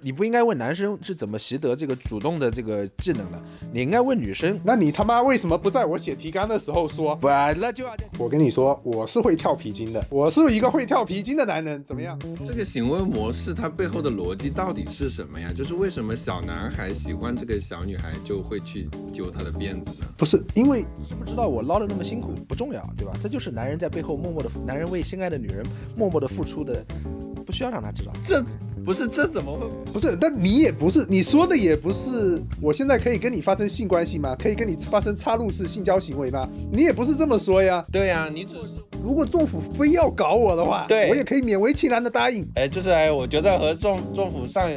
你不应该问男生是怎么习得这个主动的这个技能的，你应该问女生。那你他妈为什么不在我写提纲的时候说？不，那就要我跟你说，我是会跳皮筋的，我是一个会跳皮筋的男人，怎么样？这个行为模式它背后的逻辑到底是什么呀？就是为什么小男孩喜欢这个小女孩就会去揪她的辫子呢？不是因为知不知道我捞的那么辛苦不重要，对吧？这就是男人在背后默默的，男人为心爱的女人默默的付出的，不需要让他知道。这不是这怎么会？不是，但你也不是，你说的也不是。我现在可以跟你发生性关系吗？可以跟你发生插入式性交行为吗？你也不是这么说呀。对呀，你只是如果政府非要搞我的话，对我也可以勉为其难的答应。哎，就是哎，我觉得和政政府上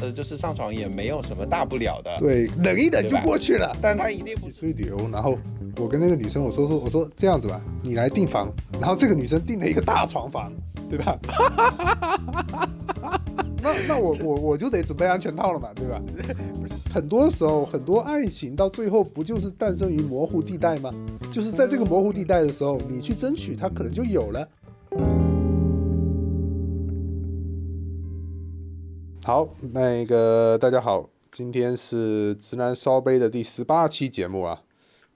呃就是上床也没有什么大不了的。对，忍一忍就过去了。但他一定不吹牛，然后我跟那个女生我说说我说这样子吧，你来订房，然后这个女生订了一个大床房，对吧？那那我我我就得准备安全套了嘛，对吧？很多时候很多爱情到最后不就是诞生于模糊地带吗？就是在这个模糊地带的时候，你去争取，它可能就有了。好，那个大家好，今天是直男烧杯的第十八期节目啊。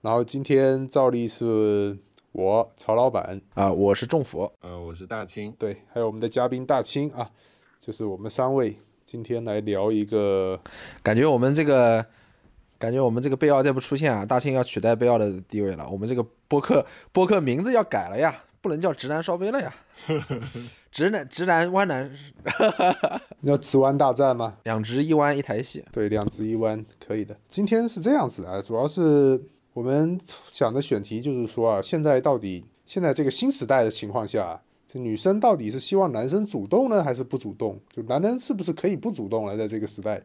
然后今天照例是我曹老板，啊，我是仲甫，呃，我是大清，对，还有我们的嘉宾大清啊，就是我们三位今天来聊一个，感觉我们这个，感觉我们这个贝奥再不出现啊，大庆要取代贝奥的地位了。我们这个播客播客名字要改了呀，不能叫直男烧杯了呀，直男直男弯男，要直弯大战吗？两直一弯一台戏。对，两直一弯可以的。今天是这样子啊，主要是我们想的选题就是说啊，现在到底现在这个新时代的情况下啊，这女生到底是希望男生主动呢，还是不主动？就男人是不是可以不主动了，在这个时代，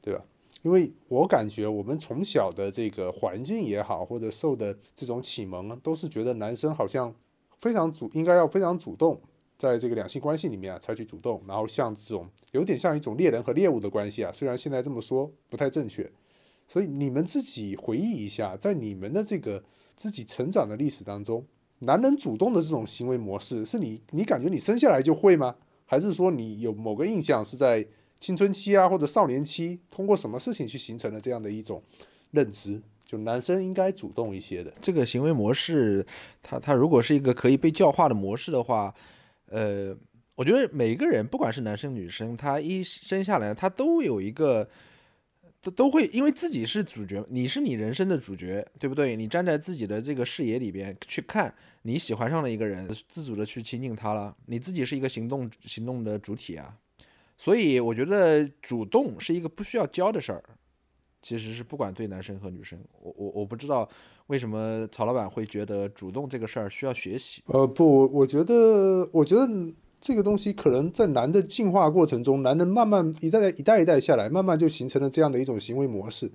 对吧？因为我感觉我们从小的这个环境也好，或者受的这种启蒙，都是觉得男生好像非常主，应该要非常主动，在这个两性关系里面啊采取主动，然后像这种有点像一种猎人和猎物的关系啊，虽然现在这么说不太正确，所以你们自己回忆一下，在你们的这个自己成长的历史当中，男人主动的这种行为模式，是你你感觉你生下来就会吗？还是说你有某个印象是在青春期啊或者少年期，通过什么事情去形成了这样的一种认知？就男生应该主动一些的。这个行为模式，他他如果是一个可以被教化的模式的话，呃，我觉得每个人，不管是男生女生，他一生下来，他都有一个，都都会因为自己是主角，你是你人生的主角，对不对？你站在自己的这个视野里边去看，你喜欢上了一个人，自主的去亲近他了，你自己是一个行动行动的主体啊。所以我觉得主动是一个不需要教的事儿，其实是不管对男生和女生，我我我不知道为什么曹老板会觉得主动这个事儿需要学习。呃，不，我我觉得，我觉得这个东西可能在男的进化过程中，男人慢慢一代一代一代下来，慢慢就形成了这样的一种行为模式。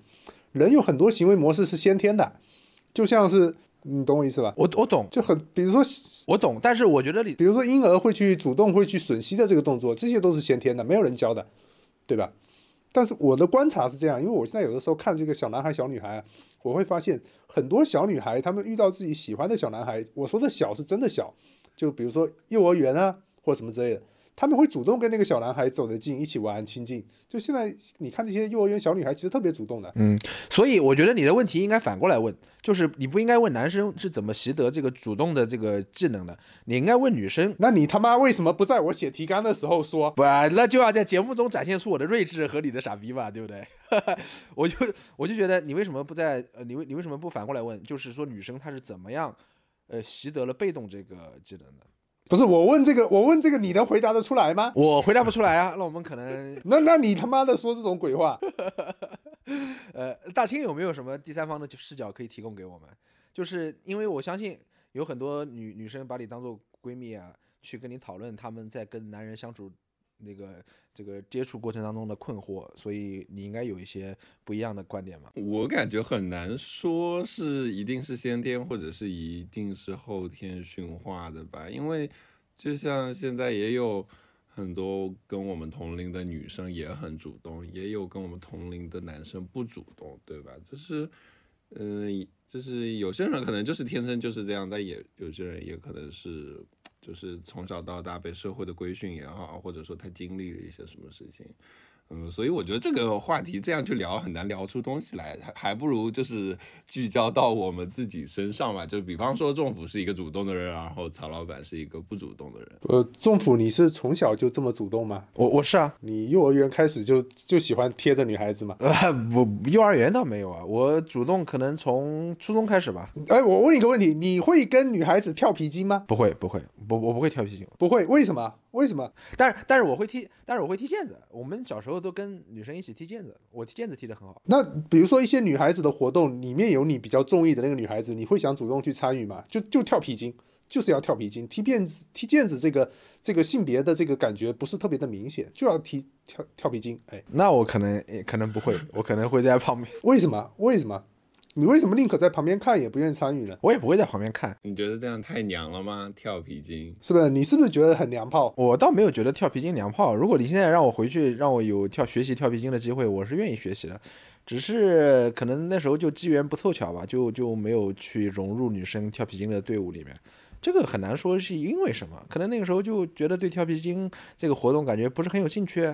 人有很多行为模式是先天的，就像是你懂我意思吧？我我懂，就很，比如说，我懂，但是我觉得你比如说婴儿会去主动会去吮吸的这个动作，这些都是先天的，没有人教的，对吧？但是我的观察是这样，因为我现在有的时候看这个小男孩、小女孩啊，我会发现很多小女孩，她们遇到自己喜欢的小男孩，我说的小是真的小，就比如说幼儿园啊或什么之类的，他们会主动跟那个小男孩走得近，一起玩亲近。就现在你看这些幼儿园小女孩，其实特别主动的。嗯，所以我觉得你的问题应该反过来问，就是你不应该问男生是怎么习得这个主动的这个技能的，你应该问女生。那你他妈为什么不在我写提纲的时候说？不，那就要在节目中展现出我的睿智和你的傻逼嘛，对不对？我就我就觉得你为什么不在呃，你为你为什么不反过来问？就是说女生她是怎么样呃习得了被动这个技能的？不是我问这个，我问这个，你能回答得出来吗？我回答不出来啊，那我们可能 那那你他妈的说这种鬼话？呃，大清有没有什么第三方的视角可以提供给我们？就是因为我相信有很多女女生把你当做闺蜜啊，去跟你讨论她们在跟男人相处那个这个接触过程当中的困惑，所以你应该有一些不一样的观点嘛。我感觉很难说是一定是先天，或者是一定是后天驯化的吧，因为就像现在也有很多跟我们同龄的女生也很主动，也有跟我们同龄的男生不主动，对吧？就是，嗯、就是有些人可能就是天生就是这样，但也有些人也可能是就是从小到大被社会的规训也好，或者说他经历了一些什么事情，嗯，所以我觉得这个话题这样去聊很难聊出东西来，还还不如就是聚焦到我们自己身上嘛。就比方说，政府是一个主动的人，然后曹老板是一个不主动的人。呃，仲甫，你是从小就这么主动吗？我我是啊，你幼儿园开始就就喜欢贴着女孩子吗？呃，我幼儿园倒没有啊，我主动可能从初中开始吧。哎，我问一个问题，你会跟女孩子跳皮筋吗？不会不会，不我不会跳皮筋，不会，为什么？为什么？但是但是我会踢，但是我会踢毽子。我们小时候都跟女生一起踢毽子，我踢毽子踢得很好。那比如说一些女孩子的活动里面有你比较中意的那个女孩子，你会想主动去参与吗？就就跳皮筋，就是要跳皮筋，踢毽子，踢毽子这个这个性别的这个感觉不是特别的明显，就要踢跳跳皮筋。哎，那我可能可能不会，我可能会在旁边，为什么？为什么？你为什么宁可在旁边看，也不愿意参与呢？我也不会在旁边看。你觉得这样太娘了吗？跳皮筋是不是？你是不是觉得很娘炮？我倒没有觉得跳皮筋娘炮。如果你现在让我回去，让我有跳学习跳皮筋的机会，我是愿意学习的。只是可能那时候就机缘不凑巧吧，就就没有去融入女生跳皮筋的队伍里面。这个很难说是因为什么，可能那个时候就觉得对跳皮筋这个活动感觉不是很有兴趣。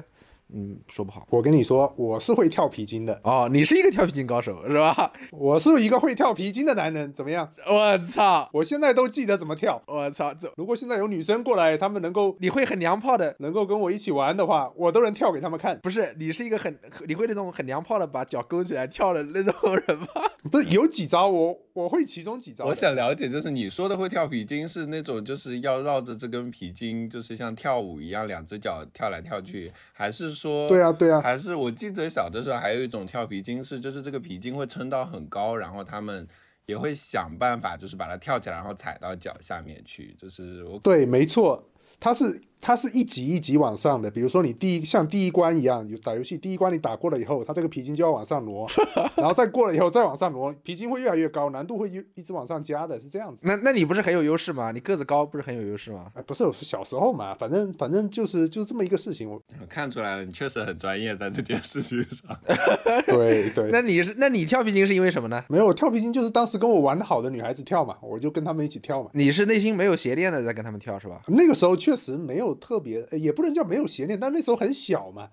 嗯，说不好。我跟你说，我是会跳皮筋的。哦，你是一个跳皮筋高手是吧？我是一个会跳皮筋的男人，怎么样？我操！我现在都记得怎么跳。我操！这如果现在有女生过来，她们能够，你会很娘炮的，能够跟我一起玩的话，我都能跳给他们看。不是，你是一个很，你会那种很娘炮的把脚勾起来跳的那种人吗？不是，有几招我我会其中几招。我想了解，就是你说的会跳皮筋是那种就是要绕着这根皮筋，就是像跳舞一样，两只脚跳来跳去，还是说？对啊，对啊。还是我记得小的时候还有一种跳皮筋是，就是这个皮筋会撑到很高，然后他们也会想办法，就是把它跳起来，然后踩到脚下面去。就是我对，没错，它是。它是一级一级往上的，比如说你第一像第一关一样，打游戏第一关你打过了以后，它这个皮筋就要往上挪，然后再过了以后再往上挪，皮筋会越来越高，难度会一一直往上加的，是这样子。那那你不是很有优势吗？你个子高不是很有优势吗？哎，不是，是小时候嘛，反正反正就是就是这么一个事情。我看出来了，你确实很专业在这件事情上。对对。那你是那你跳皮筋是因为什么呢？没有，跳皮筋就是当时跟我玩的好的女孩子跳嘛，我就跟他们一起跳嘛。你是内心没有邪念的在跟他们跳是吧？那个时候确实没有特别也。不能叫没有邪念，但那时候很小嘛，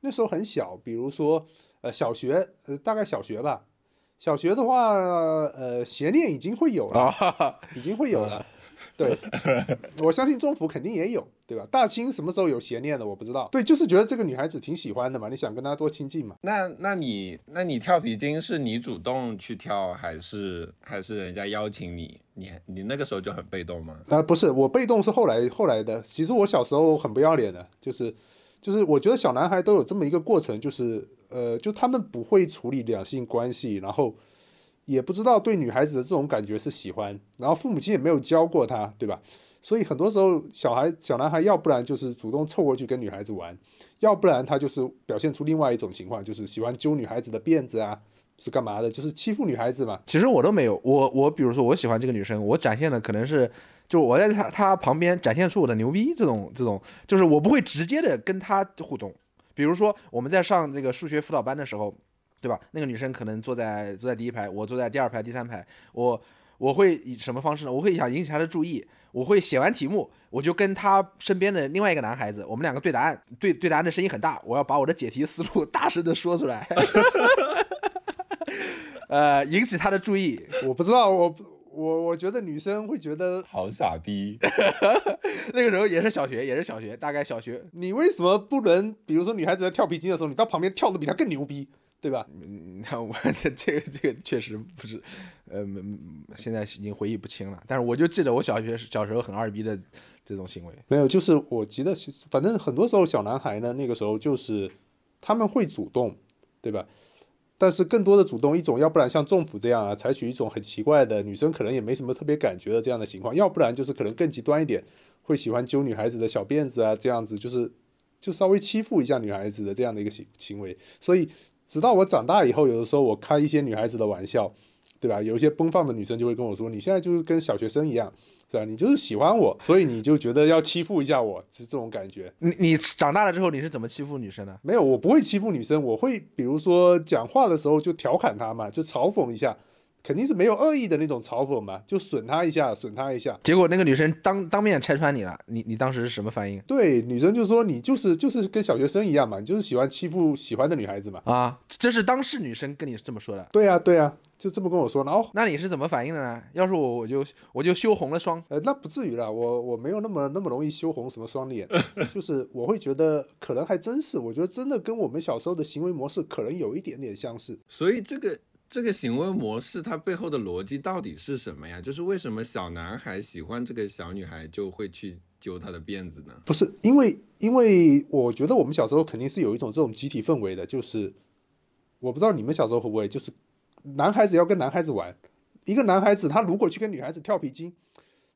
那时候很小，比如说呃小学，呃大概小学吧，小学的话，呃邪念已经会有了，已经会有了。对，我相信中府肯定也有，对吧？大清什么时候有邪念的？我不知道。对，就是觉得这个女孩子挺喜欢的嘛，你想跟她多亲近嘛。那那你那你跳皮筋是你主动去跳，还是还是人家邀请你？你你那个时候就很被动吗？啊，不是，我被动是后来后来的。其实我小时候很不要脸的，就是就是我觉得小男孩都有这么一个过程，就是呃，就他们不会处理两性关系，然后。也不知道对女孩子的这种感觉是喜欢，然后父母亲也没有教过他，对吧？所以很多时候小孩小男孩要不然就是主动凑过去跟女孩子玩，要不然他就是表现出另外一种情况，就是喜欢揪女孩子的辫子啊，是干嘛的？就是欺负女孩子嘛。其实我都没有，我我比如说我喜欢这个女生，我展现的可能是就我在她她旁边展现出我的牛逼，这种这种就是我不会直接的跟她互动。比如说我们在上这个数学辅导班的时候。对吧？那个女生可能坐在坐在第一排，我坐在第二排、第三排。我我会以什么方式呢？我会想引起她的注意。我会写完题目，我就跟她身边的另外一个男孩子，我们两个对答案，对对答案的声音很大。我要把我的解题思路 大声的说出来，呃，引起她的注意。我不知道，我我我觉得女生会觉得好傻逼。那个时候也是小学，也是小学，大概小学。你为什么不能？比如说女孩子在跳皮筋的时候，你到旁边跳的比她更牛逼？对吧？嗯，那我这这个这个确实不是，呃，现在已经回忆不清了。但是我就记得我小学小时候很二逼的这种行为。没有，就是我记得，反正很多时候小男孩呢，那个时候就是他们会主动，对吧？但是更多的主动一种，要不然像政府这样啊，采取一种很奇怪的女生可能也没什么特别感觉的这样的情况；要不然就是可能更极端一点，会喜欢揪女孩子的小辫子啊，这样子就是就稍微欺负一下女孩子的这样的一个行行为。所以。直到我长大以后，有的时候我开一些女孩子的玩笑，对吧？有一些奔放的女生就会跟我说：“你现在就是跟小学生一样，对吧？你就是喜欢我，所以你就觉得要欺负一下我，是这种感觉。”你你长大了之后，你是怎么欺负女生的？没有，我不会欺负女生，我会比如说讲话的时候就调侃她嘛，就嘲讽一下，肯定是没有恶意的那种嘲讽嘛，就损他一下，损他一下。结果那个女生当当面拆穿你了，你你当时是什么反应对，女生就说你就是就是跟小学生一样嘛，你就是喜欢欺负喜欢的女孩子嘛。啊？这是当事女生跟你这么说的，对呀、对呀、就这么跟我说。然后那你是怎么反应的呢？要是我，我就我就羞红了双。呃，那不至于了，我我没有那么那么容易羞红什么双脸，就是我会觉得可能还真是，我觉得真的跟我们小时候的行为模式可能有一点点相似。所以这个这个行为模式它背后的逻辑到底是什么呀？就是为什么小男孩喜欢这个小女孩就会去揪她的辫子呢？不是因为，因为我觉得我们小时候肯定是有一种这种集体氛围的，就是我不知道你们小时候会不会，就是男孩子要跟男孩子玩，一个男孩子他如果去跟女孩子跳皮筋，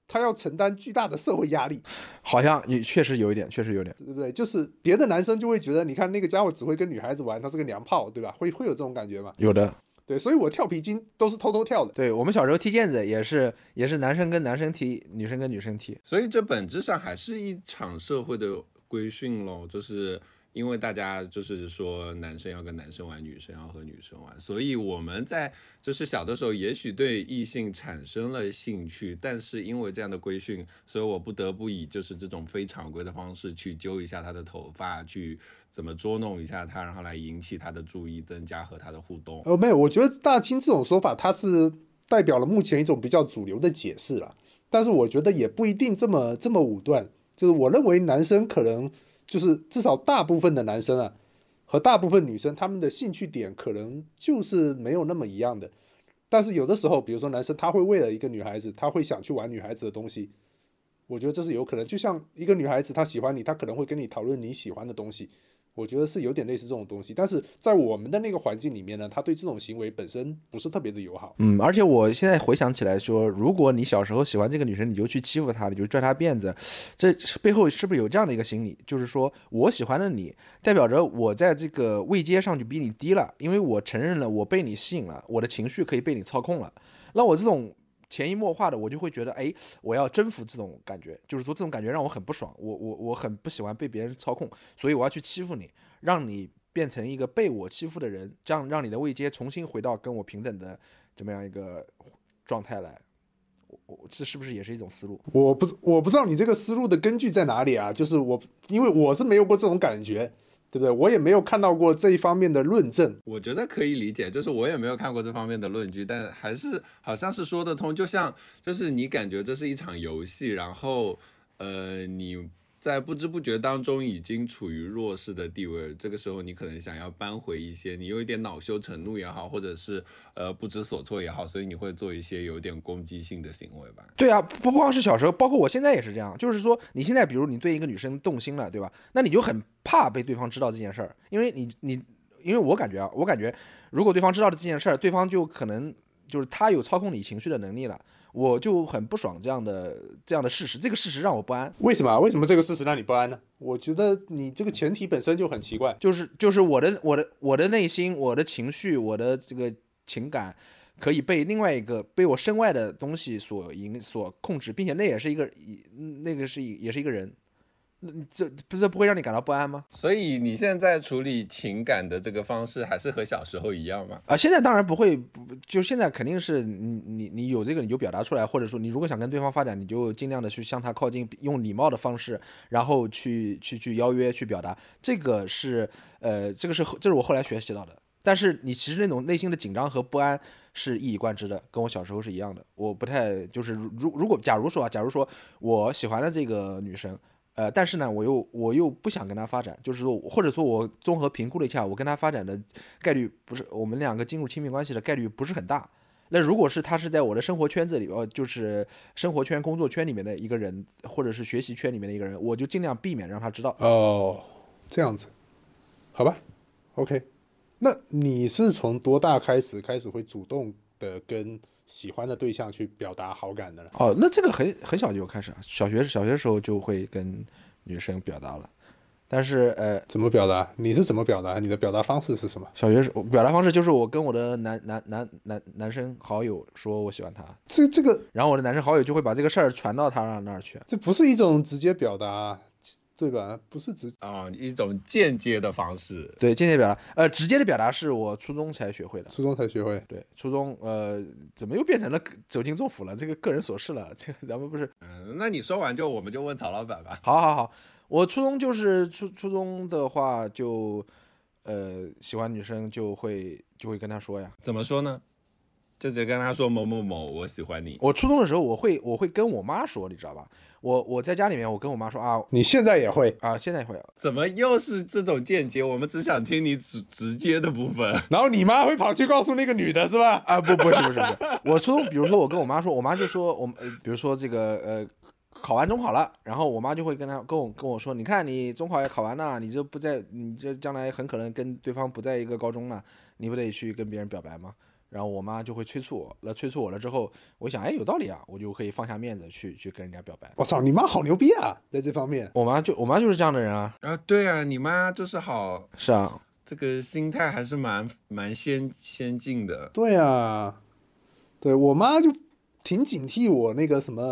他要承担巨大的社会压力，好像也确实有一点，确实有点。对不对？就是别的男生就会觉得，你看那个家伙只会跟女孩子玩，他是个娘炮，对吧？会会有这种感觉吗？有的，对，所以我跳皮筋都是偷偷跳的。对我们小时候踢毽子也是，也是男生跟男生踢，女生跟女生踢。所以这本质上还是一场社会的规训喽，就是因为大家就是说男生要跟男生玩，女生要和女生玩，所以我们在就是小的时候也许对异性产生了兴趣，但是因为这样的规训，所以我不得不以就是这种非常规的方式去揪一下他的头发，去怎么捉弄一下他，然后来引起他的注意，增加和他的互动。呃，没有，我觉得大清这种说法，它是代表了目前一种比较主流的解释了，但是我觉得也不一定这么这么武断。就是我认为男生可能就是至少大部分的男生啊，和大部分女生他们的兴趣点可能就是没有那么一样的。但是有的时候，比如说男生他会为了一个女孩子，他会想去玩女孩子的东西，我觉得这是有可能。就像一个女孩子她喜欢你，她可能会跟你讨论你喜欢的东西，我觉得是有点类似这种东西，但是在我们的那个环境里面呢，他对这种行为本身不是特别的友好。嗯，而且我现在回想起来说，如果你小时候喜欢这个女生，你就去欺负她，你就拽她辫子，这背后是不是有这样的一个心理？就是说我喜欢的你，代表着我在这个位阶上就比你低了，因为我承认了我被你吸引了，我的情绪可以被你操控了。那我这种潜移默化的，我就会觉得，哎，我要征服这种感觉，就是说这种感觉让我很不爽，我我我很不喜欢被别人操控，所以我要去欺负你，让你变成一个被我欺负的人，这样让你的位阶重新回到跟我平等的这么样一个状态来。我我这是不是也是一种思路？我不我不知道你这个思路的根据在哪里啊？就是我因为我是没有过这种感觉，对不对？我也没有看到过这一方面的论证。我觉得可以理解，就是我也没有看过这方面的论据，但还是好像是说得通。就像就是你感觉这是一场游戏，然后呃你在不知不觉当中已经处于弱势的地位，这个时候你可能想要扳回一些，你有一点恼羞成怒也好，或者是呃不知所措也好，所以你会做一些有点攻击性的行为吧。对啊，不不光是小时候，包括我现在也是这样。就是说，你现在比如你对一个女生动心了，对吧？那你就很怕被对方知道这件事儿，因为你你，因为我感觉啊，我感觉如果对方知道了这件事儿，对方就可能就是他有操控你情绪的能力了，我就很不爽这样的这样的事实，这个事实让我不安。为什么啊？为什么这个事实让你不安呢？我觉得你这个前提本身就很奇怪。就是就是我的我的我的内心，我的情绪，我的这个情感，可以被另外一个被我身外的东西所影所控制，并且那也是一个那个是一也是一个人，那这不是不会让你感到不安吗？所以你现在处理情感的这个方式还是和小时候一样吗？啊，现在当然不会，不就现在肯定是你你你有这个你就表达出来，或者说你如果想跟对方发展，你就尽量的去向他靠近，用礼貌的方式，然后去去去邀约去表达，这个是呃这个是这是我后来学习到的。但是你其实那种内心的紧张和不安是一以贯之的，跟我小时候是一样的。我不太就是如如果假如说啊，假如说我喜欢的这个女生，呃，但是呢，我又我又不想跟他发展，就是说，或者说我综合评估了一下，我跟他发展的概率不是我们两个进入亲密关系的概率不是很大。那如果是他是在我的生活圈子里，呃，就是生活圈、工作圈里面的一个人，或者是学习圈里面的一个人，我就尽量避免让他知道。哦，这样子，好吧，OK。那你是从多大开始开始会主动的跟喜欢的对象去表达好感的呢？哦，那这个很很小就开始啊，小学小学时候就会跟女生表达了，但是呃，怎么表达？你是怎么表达？你的表达方式是什么？小学时表达方式就是我跟我的男男男男男生好友说我喜欢他，这这个然后我的男生好友就会把这个事儿传到他那儿去。这不是一种直接表达，对吧？不是直啊、一种间接的方式。对，间接表达，呃，直接的表达是我初中才学会的。初中才学会。对，初中，呃，怎么又变成了走进政府了？这个个人琐事了，这个咱们不是。嗯，那你说完就我们就问曹老板吧。好好好，我初中就是初初中的话就，呃，喜欢女生就会就会跟她说呀。怎么说呢？就直接跟他说某某某，我喜欢你。我初中的时候，我会我会跟我妈说，你知道吧？我我在家里面，我跟我妈说啊你现在也会，啊，现在会怎么又是这种间接？我们只想听你直直接的部分。然后你妈会跑去告诉那个女的是吧？啊，不不是不是不是，我初中比如说我跟我妈说，我妈就说我们、呃比如说这个呃。考完中考了，然后我妈就会跟她跟我跟我说，你看你中考也考完了，你这不在，你这将来很可能跟对方不在一个高中了，你不得去跟别人表白吗？然后我妈就会催促我，那催促我了之后，我想，哎，有道理啊，我就可以放下面子去去跟人家表白。我操，你妈好牛逼啊，在这方面。我妈就我妈就是这样的人啊，啊，对啊，你妈就是好，是啊，这个心态还是蛮蛮先先进的。对啊，对我妈就挺警惕我那个什么，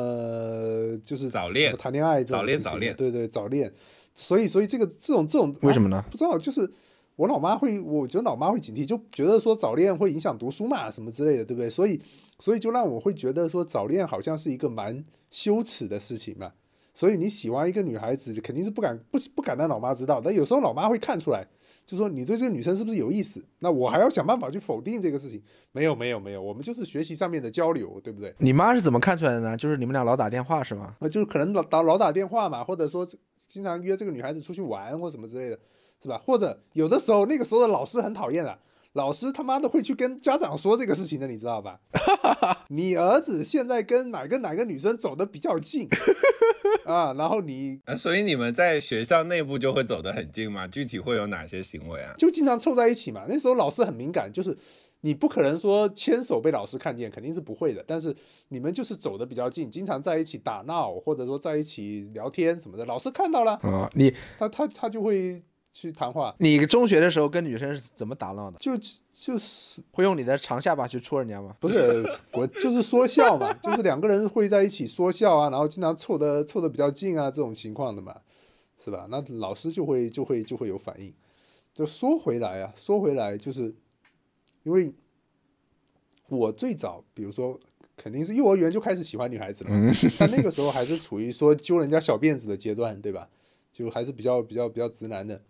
就是早恋谈恋爱早恋早恋对对早恋，所以所以这个这种这种为什么呢啊不知道，就是我老妈会，我觉得老妈会警惕，就觉得说早恋会影响读书嘛，什么之类的，对不对？所以所以就让我会觉得说早恋好像是一个蛮羞耻的事情嘛。所以你喜欢一个女孩子，肯定是不敢不不敢让老妈知道，但有时候老妈会看出来，就说你对这个女生是不是有意思？那我还要想办法去否定这个事情。没有没有没有，我们就是学习上面的交流，对不对？你妈是怎么看出来的呢？就是你们俩老打电话是吗？那就是可能老打老打电话嘛，或者说经常约这个女孩子出去玩或什么之类的，是吧？或者有的时候那个时候的老师很讨厌啊，老师他妈的会去跟家长说这个事情的，你知道吧？你儿子现在跟哪个哪个女生走的比较近 啊？然后你啊，所以你们在学校内部就会走得很近吗？具体会有哪些行为啊？就经常凑在一起嘛。那时候老师很敏感，就是你不可能说牵手被老师看见，肯定是不会的。但是你们就是走的比较近，经常在一起打闹，或者说在一起聊天什么的，老师看到了，啊、你他他他就会去谈话，你中学的时候跟女生是怎么打闹的？就就是会用你的长下巴去戳人家吗？不是 我就是说笑嘛，就是两个人会在一起说笑啊，然后经常凑的凑的比较近啊，这种情况的嘛，是吧？那老师就会就会就会有反应。就说回来啊，说回来就是因为我最早，比如说肯定是幼儿园就开始喜欢女孩子了嘛，但那个时候还是处于说揪人家小辫子的阶段，对吧？就还是比较比较比较直男的。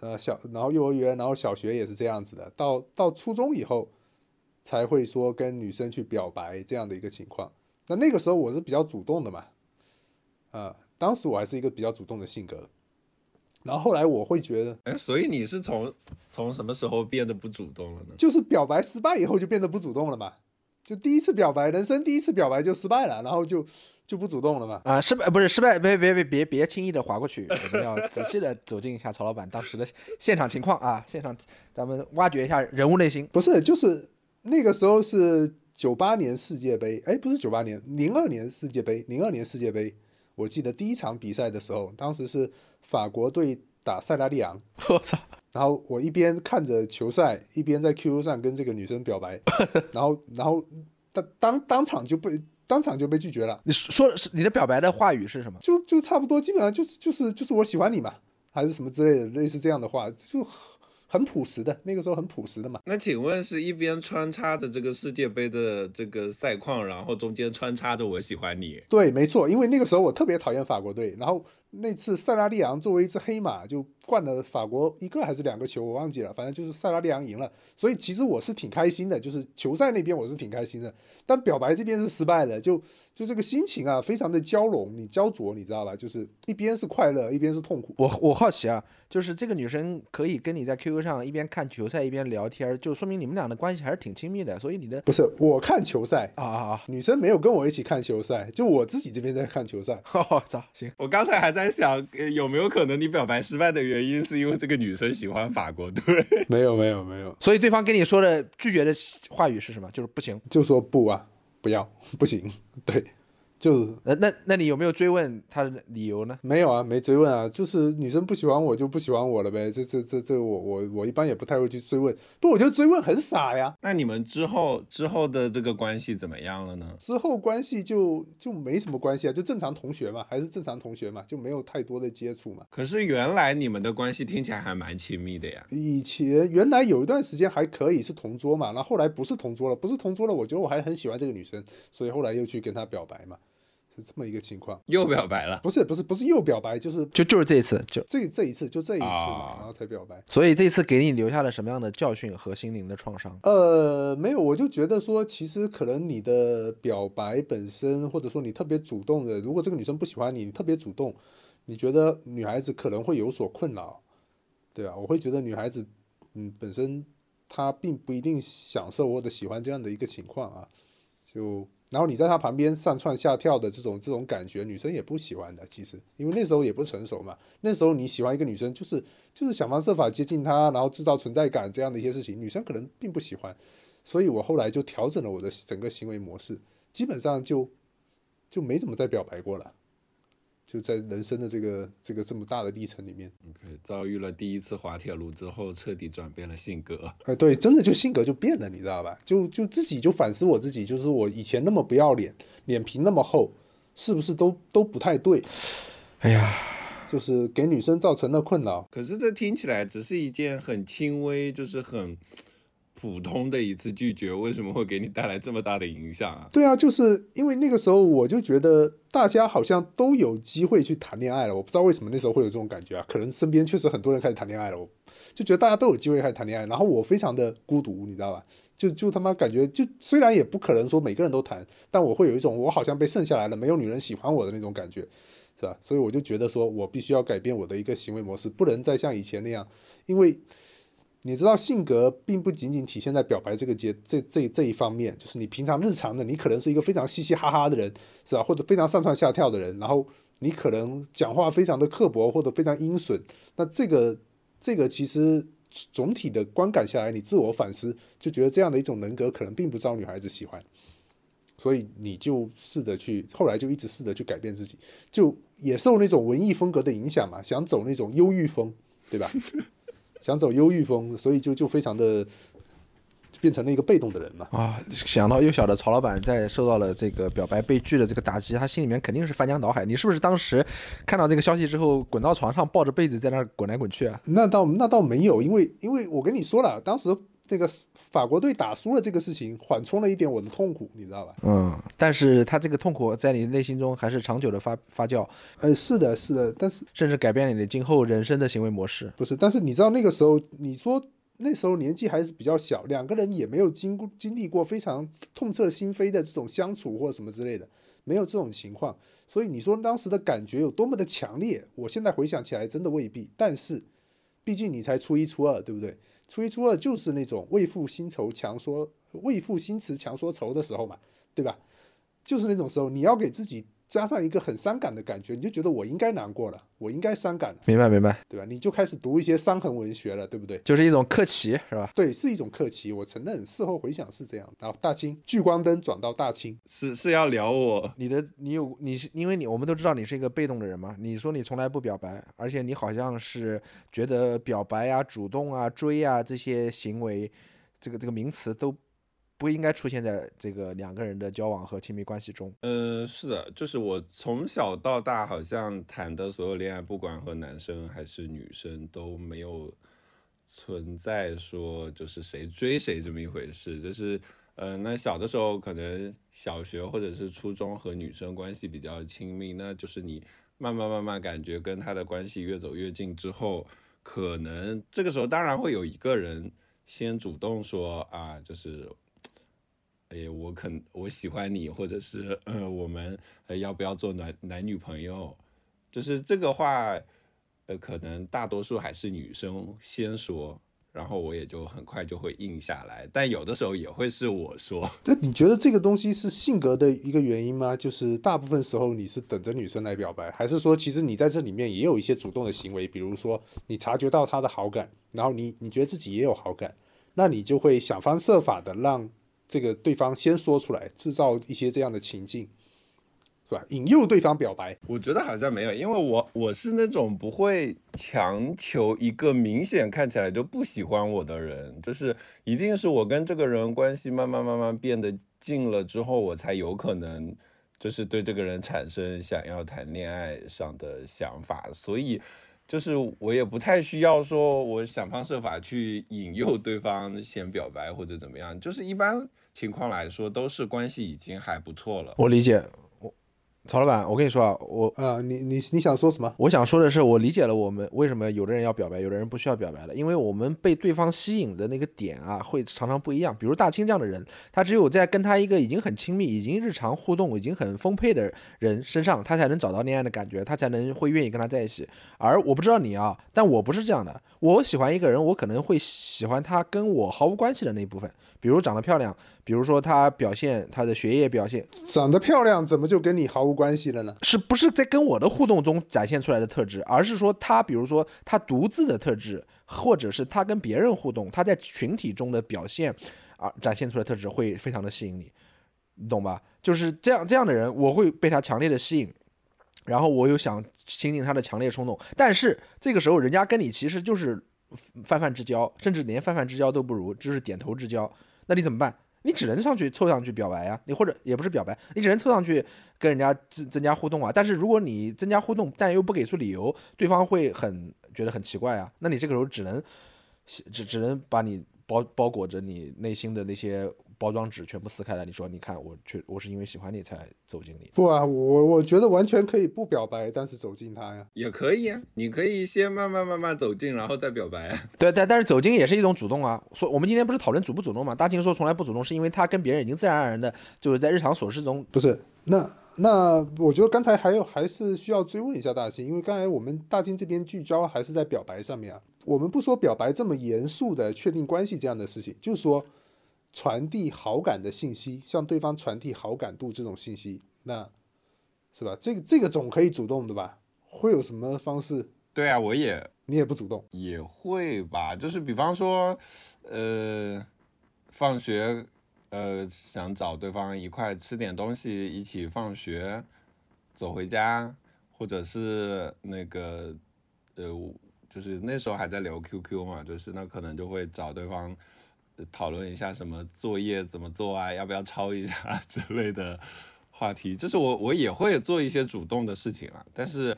呃，小然后幼儿园，然后小学也是这样子的，到到初中以后才会说跟女生去表白这样的一个情况。那那个时候我是比较主动的嘛，啊、当时我还是一个比较主动的性格。然后后来我会觉得，哎，所以你是从从什么时候变得不主动了呢？就是表白失败以后就变得不主动了嘛，就第一次表白，人生第一次表白就失败了，然后就就不主动了嘛。啊，失败不是失败，别别别别别轻易的划过去，我们要仔细的走进一下曹老板当时的现场情况啊，现场咱们挖掘一下人物内心。不是，就是那个时候是九八年世界杯，哎，不是九八年，零二年世界杯，零二年世界杯，我记得第一场比赛的时候，当时是法国队打塞拉利昂，我操！然后我一边看着球赛，一边在 QQ 上跟这个女生表白，然后然后当当当场就被当场就被拒绝了，你说是你的表白的话语是什么？就就差不多，基本上就是就是就是我喜欢你嘛，还是什么之类的，类似这样的话，就很朴实的，那个时候很朴实的嘛。那请问是一边穿插着这个世界杯的这个赛况，然后中间穿插着我喜欢你？对，没错，因为那个时候我特别讨厌法国队，然后那次塞拉利昂作为一只黑马，就灌了法国一个还是两个球，我忘记了，反正就是塞拉利昂赢了，所以其实我是挺开心的，就是球赛那边我是挺开心的，但表白这边是失败的，就就这个心情啊，非常的交融，你焦灼，你知道吧？就是一边是快乐，一边是痛苦。我我好奇啊，就是这个女生可以跟你在 QQ 上一边看球赛一边聊天，就说明你们俩的关系还是挺亲密的。所以你的不是我看球赛，啊啊啊！女生没有跟我一起看球赛，就我自己这边在看球赛。我 操，行，我刚才还在想，呃有没有可能你表白失败的原因是因为这个女生喜欢法国 队？没有，没有，没有，所以对方跟你说的拒绝的话语是什么？就是不行。就说不啊，不要，不行，对，就是那那那你有没有追问他的理由呢？没有啊，没追问啊，就是女生不喜欢我就不喜欢我了呗。这这这这我我我一般也不太会去追问，不，我觉得追问很傻呀。那你们之后之后的这个关系怎么样了呢？之后关系就就没什么关系啊，就正常同学嘛，还是正常同学嘛，就没有太多的接触嘛。可是原来你们的关系听起来还蛮亲密的呀。以前原来有一段时间还可以是同桌嘛，然后后来不是同桌了，不是同桌了，我觉得我还很喜欢这个女生，所以后来又去跟她表白嘛，是这么一个情况。又表白了，不是不是不是又表白，就是就就是这一次，就这这一次就这一次嘛，啊然后才表白。所以这次给你留下了什么样的教训和心灵的创伤？呃，没有，我就觉得说，其实可能你的表白本身，或者说你特别主动的，如果这个女生不喜欢你，你特别主动，你觉得女孩子可能会有所困扰，对吧？我会觉得女孩子，嗯，本身她并不一定享受或者喜欢这样的一个情况啊，就然后你在他旁边上蹿下跳的这种这种感觉，女生也不喜欢的。其实，因为那时候也不成熟嘛，那时候你喜欢一个女生，就是就是想方设法接近她，然后制造存在感这样的一些事情，女生可能并不喜欢。所以我后来就调整了我的整个行为模式，基本上就就没怎么再表白过了。就在人生的这个这个这么大的历程里面，OK，遭遇了第一次滑铁卢之后，彻底转变了性格。哎，对，真的就性格就变了，你知道吧？就就自己就反思我自己，就是我以前那么不要脸，脸皮那么厚，是不是都都不太对？哎呀，就是给女生造成了困扰。可是这听起来只是一件很轻微，就是很普通的一次拒绝，为什么会给你带来这么大的影响啊？对啊，就是因为那个时候我就觉得大家好像都有机会去谈恋爱了，我不知道为什么那时候会有这种感觉啊，可能身边确实很多人开始谈恋爱了，我就觉得大家都有机会开始谈恋爱，然后我非常的孤独，你知道吧？就就他妈感觉就虽然也不可能说每个人都谈，但我会有一种我好像被剩下来了，没有女人喜欢我的那种感觉，是吧？所以我就觉得说我必须要改变我的一个行为模式，不能再像以前那样，因为你知道性格并不仅仅体现在表白这个阶这这这一方面，就是你平常日常的，你可能是一个非常嘻嘻哈哈的人，是吧？或者非常上蹿下跳的人，然后你可能讲话非常的刻薄或者非常阴损，那这个这个其实总体的观感下来，你自我反思就觉得这样的一种人格可能并不招女孩子喜欢，所以你就试着去，后来就一直试着去改变自己，就也受那种文艺风格的影响嘛，想走那种忧郁风，对吧？想走忧郁风，所以就就非常的变成了一个被动的人嘛。啊，想到幼小的曹老板在受到了这个表白被拒的这个打击，他心里面肯定是翻江倒海。你是不是当时看到这个消息之后，滚到床上抱着被子在那儿滚来滚去啊？那倒那倒没有，因为因为我跟你说了，当时那个法国队打输了这个事情，缓冲了一点我的痛苦，你知道吧？嗯，但是他这个痛苦在你内心中还是长久的发发酵，呃，是的，是的，但是甚至改变了你的今后人生的行为模式。不是？但是你知道那个时候，你说那时候年纪还是比较小，两个人也没有经过经历过非常痛彻心扉的这种相处或什么之类的，没有这种情况，所以你说当时的感觉有多么的强烈，我现在回想起来真的未必。但是，毕竟你才初一初二，对不对？初一初二就是那种为赋新愁强说为赋新词强说愁的时候嘛，对吧？就是那种时候，你要给自己加上一个很伤感的感觉，你就觉得我应该难过了，我应该伤感了。明白明白，对吧？你就开始读一些伤痕文学了，对不对？就是一种客气，是吧？对，是一种客气，我承认。事后回想是这样。然后大清聚光灯转到大清，是是要聊我？你的你有你是因为你我们都知道你是一个被动的人嘛，你说你从来不表白，而且你好像是觉得表白啊、主动啊、追啊这些行为，这个这个名词都不应该出现在这个两个人的交往和亲密关系中。嗯，是的，就是我从小到大好像谈的所有恋爱，不管和男生还是女生，都没有存在说就是谁追谁这么一回事。就是，呃，那小的时候可能小学或者是初中和女生关系比较亲密，那就是你慢慢慢慢感觉跟他的关系越走越近之后，可能这个时候当然会有一个人先主动说啊，就是。哎，我可我喜欢你，或者是呃，我们呃要不要做男男女朋友？就是这个话，呃，可能大多数还是女生先说，然后我也就很快就会应下来。但有的时候也会是我说，那你觉得这个东西是性格的一个原因吗？就是大部分时候你是等着女生来表白，还是说其实你在这里面也有一些主动的行为？比如说你察觉到她的好感，然后你你觉得自己也有好感，那你就会想方设法的让这个对方先说出来，制造一些这样的情境。是吧？引诱对方表白，我觉得好像没有，因为我我是那种不会强求一个明显看起来就不喜欢我的人，就是一定是我跟这个人关系慢慢慢慢变得近了之后，我才有可能就是对这个人产生想要谈恋爱上的想法，所以就是我也不太需要说我想方设法去引诱对方先表白或者怎么样，就是一般情况来说都是关系已经还不错了。我理解，曹老板，我跟你说啊，我啊、你你你想说什么？我想说的是，我理解了我们为什么有的人要表白，有的人不需要表白了，因为我们被对方吸引的那个点啊，会常常不一样。比如大清这样的人，他只有在跟他一个已经很亲密、已经日常互动、已经很丰沛的人身上，他才能找到恋爱的感觉，他才能会愿意跟他在一起。而我不知道你啊，但我不是这样的。我喜欢一个人，我可能会喜欢他跟我毫无关系的那一部分，比如长得漂亮，比如说他表现他的学业表现，长得漂亮怎么就跟你毫无关系了呢？是不是在跟我的互动中展现出来的特质，而是说他，比如说他独自的特质，或者是他跟别人互动，他在群体中的表现啊展现出来的特质会非常的吸引你，你懂吧？就是这样这样的人，我会被他强烈的吸引，然后我又想亲近他的强烈冲动，但是这个时候人家跟你其实就是泛泛之交，甚至连泛泛之交都不如，只是点头之交，那你怎么办？你只能上去凑上去表白呀，你或者也不是表白，你只能凑上去跟人家增增加互动啊。但是如果你增加互动，但又不给出理由，对方会很觉得很奇怪啊。那你这个时候只能只只能把你包包裹着你内心的那些包装纸全部撕开来。你说，你看我确我是因为喜欢你才走进你。不啊，我我觉得完全可以不表白，但是走近他呀。也可以啊，你可以先慢慢慢慢走近，然后再表白啊。对，但但是走近也是一种主动啊。说我们今天不是讨论主不主动嘛？大庆说从来不主动，是因为他跟别人已经自然而然的就是在日常琐事中不是，那那我觉得刚才还有还是需要追问一下大庆，因为刚才我们大庆这边聚焦还是在表白上面啊。我们不说表白这么严肃的确定关系这样的事情，就是说传递好感的信息，向对方传递好感度这种信息，那是吧？这个这个总可以主动的吧？会有什么方式？对啊，我也你也不主动，也会吧，就是比方说，呃，放学，呃，想找对方一块吃点东西，一起放学，走回家，或者是那个，呃，就是那时候还在聊 QQ 嘛，就是那可能就会找对方呃讨论一下什么作业怎么做啊，要不要抄一下 之类的话题，就是我我也会做一些主动的事情啊，但是。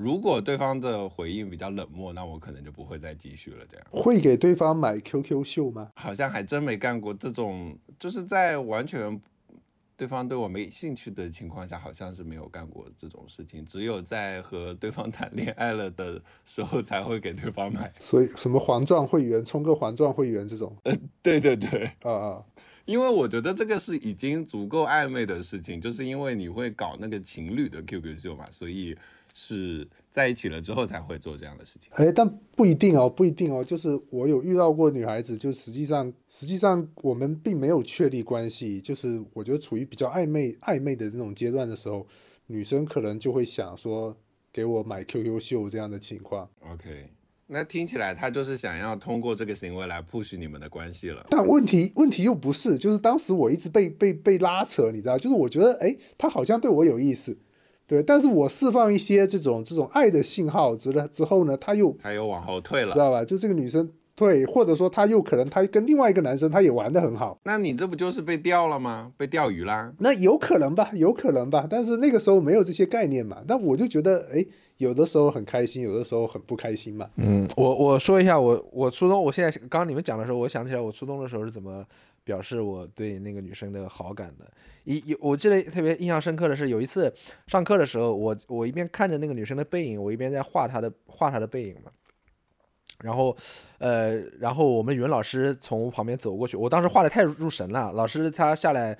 如果对方的回应比较冷漠，那我可能就不会再继续了。这样会给对方买 QQ 秀吗？好像还真没干过这种，就是在完全对方对我没兴趣的情况下，好像是没有干过这种事情。只有在和对方 谈恋爱了的时候，才会给对方买。所以什么黄钻会员、充个黄钻会员这种对对对，啊啊，因为我觉得这个是已经足够暧昧的事情，就是因为你会搞那个情侣的 QQ 秀嘛，所以是在一起了之后才会做这样的事情。哎，但不一定哦，不一定哦。就是我有遇到过女孩子，就实际上实际上我们并没有确立关系，就是我觉得处于比较暧昧暧昧的那种阶段的时候，女生可能就会想说给我买 QQ 秀这样的情况。OK，那听起来他就是想要通过这个行为来 push 你们的关系了。但问题问题又不是，就是当时我一直被被被拉扯，你知道，就是我觉得哎，他好像对我有意思，对，但是我释放一些这种这种爱的信号之了之后呢，他又他又往后退了知。道吧？就这个女生退，或者说他又可能他跟另外一个男生他也玩的很好，那你这不就是被钓了吗？被钓鱼啦？那有可能吧，有可能吧，但是那个时候没有这些概念嘛，那我就觉得哎，有的时候很开心，有的时候很不开心嘛。嗯，我我说一下我我初中，我现在刚刚你们讲的时候，我想起来我初中的时候是怎么表示我对那个女生的好感的。一有我记得特别印象深刻的是有一次上课的时候，我我一边看着那个女生的背影，我一边在画她的画她的背影嘛。然后，呃，然后我们语文老师从旁边走过去，我当时画的太入神了。老师他下来，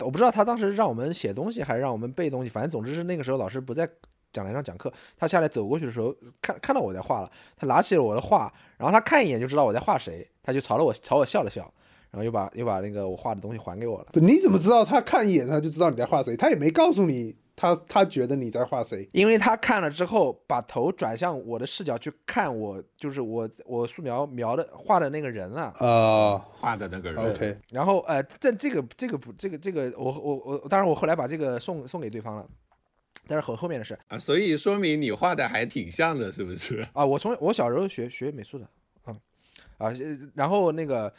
我不知道他当时让我们写东西还是让我们背东西，反正总之是那个时候老师不在讲台上讲课，他下来走过去的时候，看看到我在画了，他拿起了我的画，然后他看一眼就知道我在画谁，他就朝了我朝我笑了笑，然后又把又把那个我画的东西还给我了。不你怎么知道他看一眼他就知道你在画谁？他也没告诉你他他觉得你在画谁？因为他看了之后，把头转向我的视角去看我，就是我我素描描的画的那个人啊。呃、画的那个人。o k 然后呃，但这个这个不这个这个我我我，当然我后来把这个送送给对方了，但是很后面的事啊，所以说明你画的还挺像的，是不是？啊。我从我小时候学学美术的，啊啊，呃然后那个。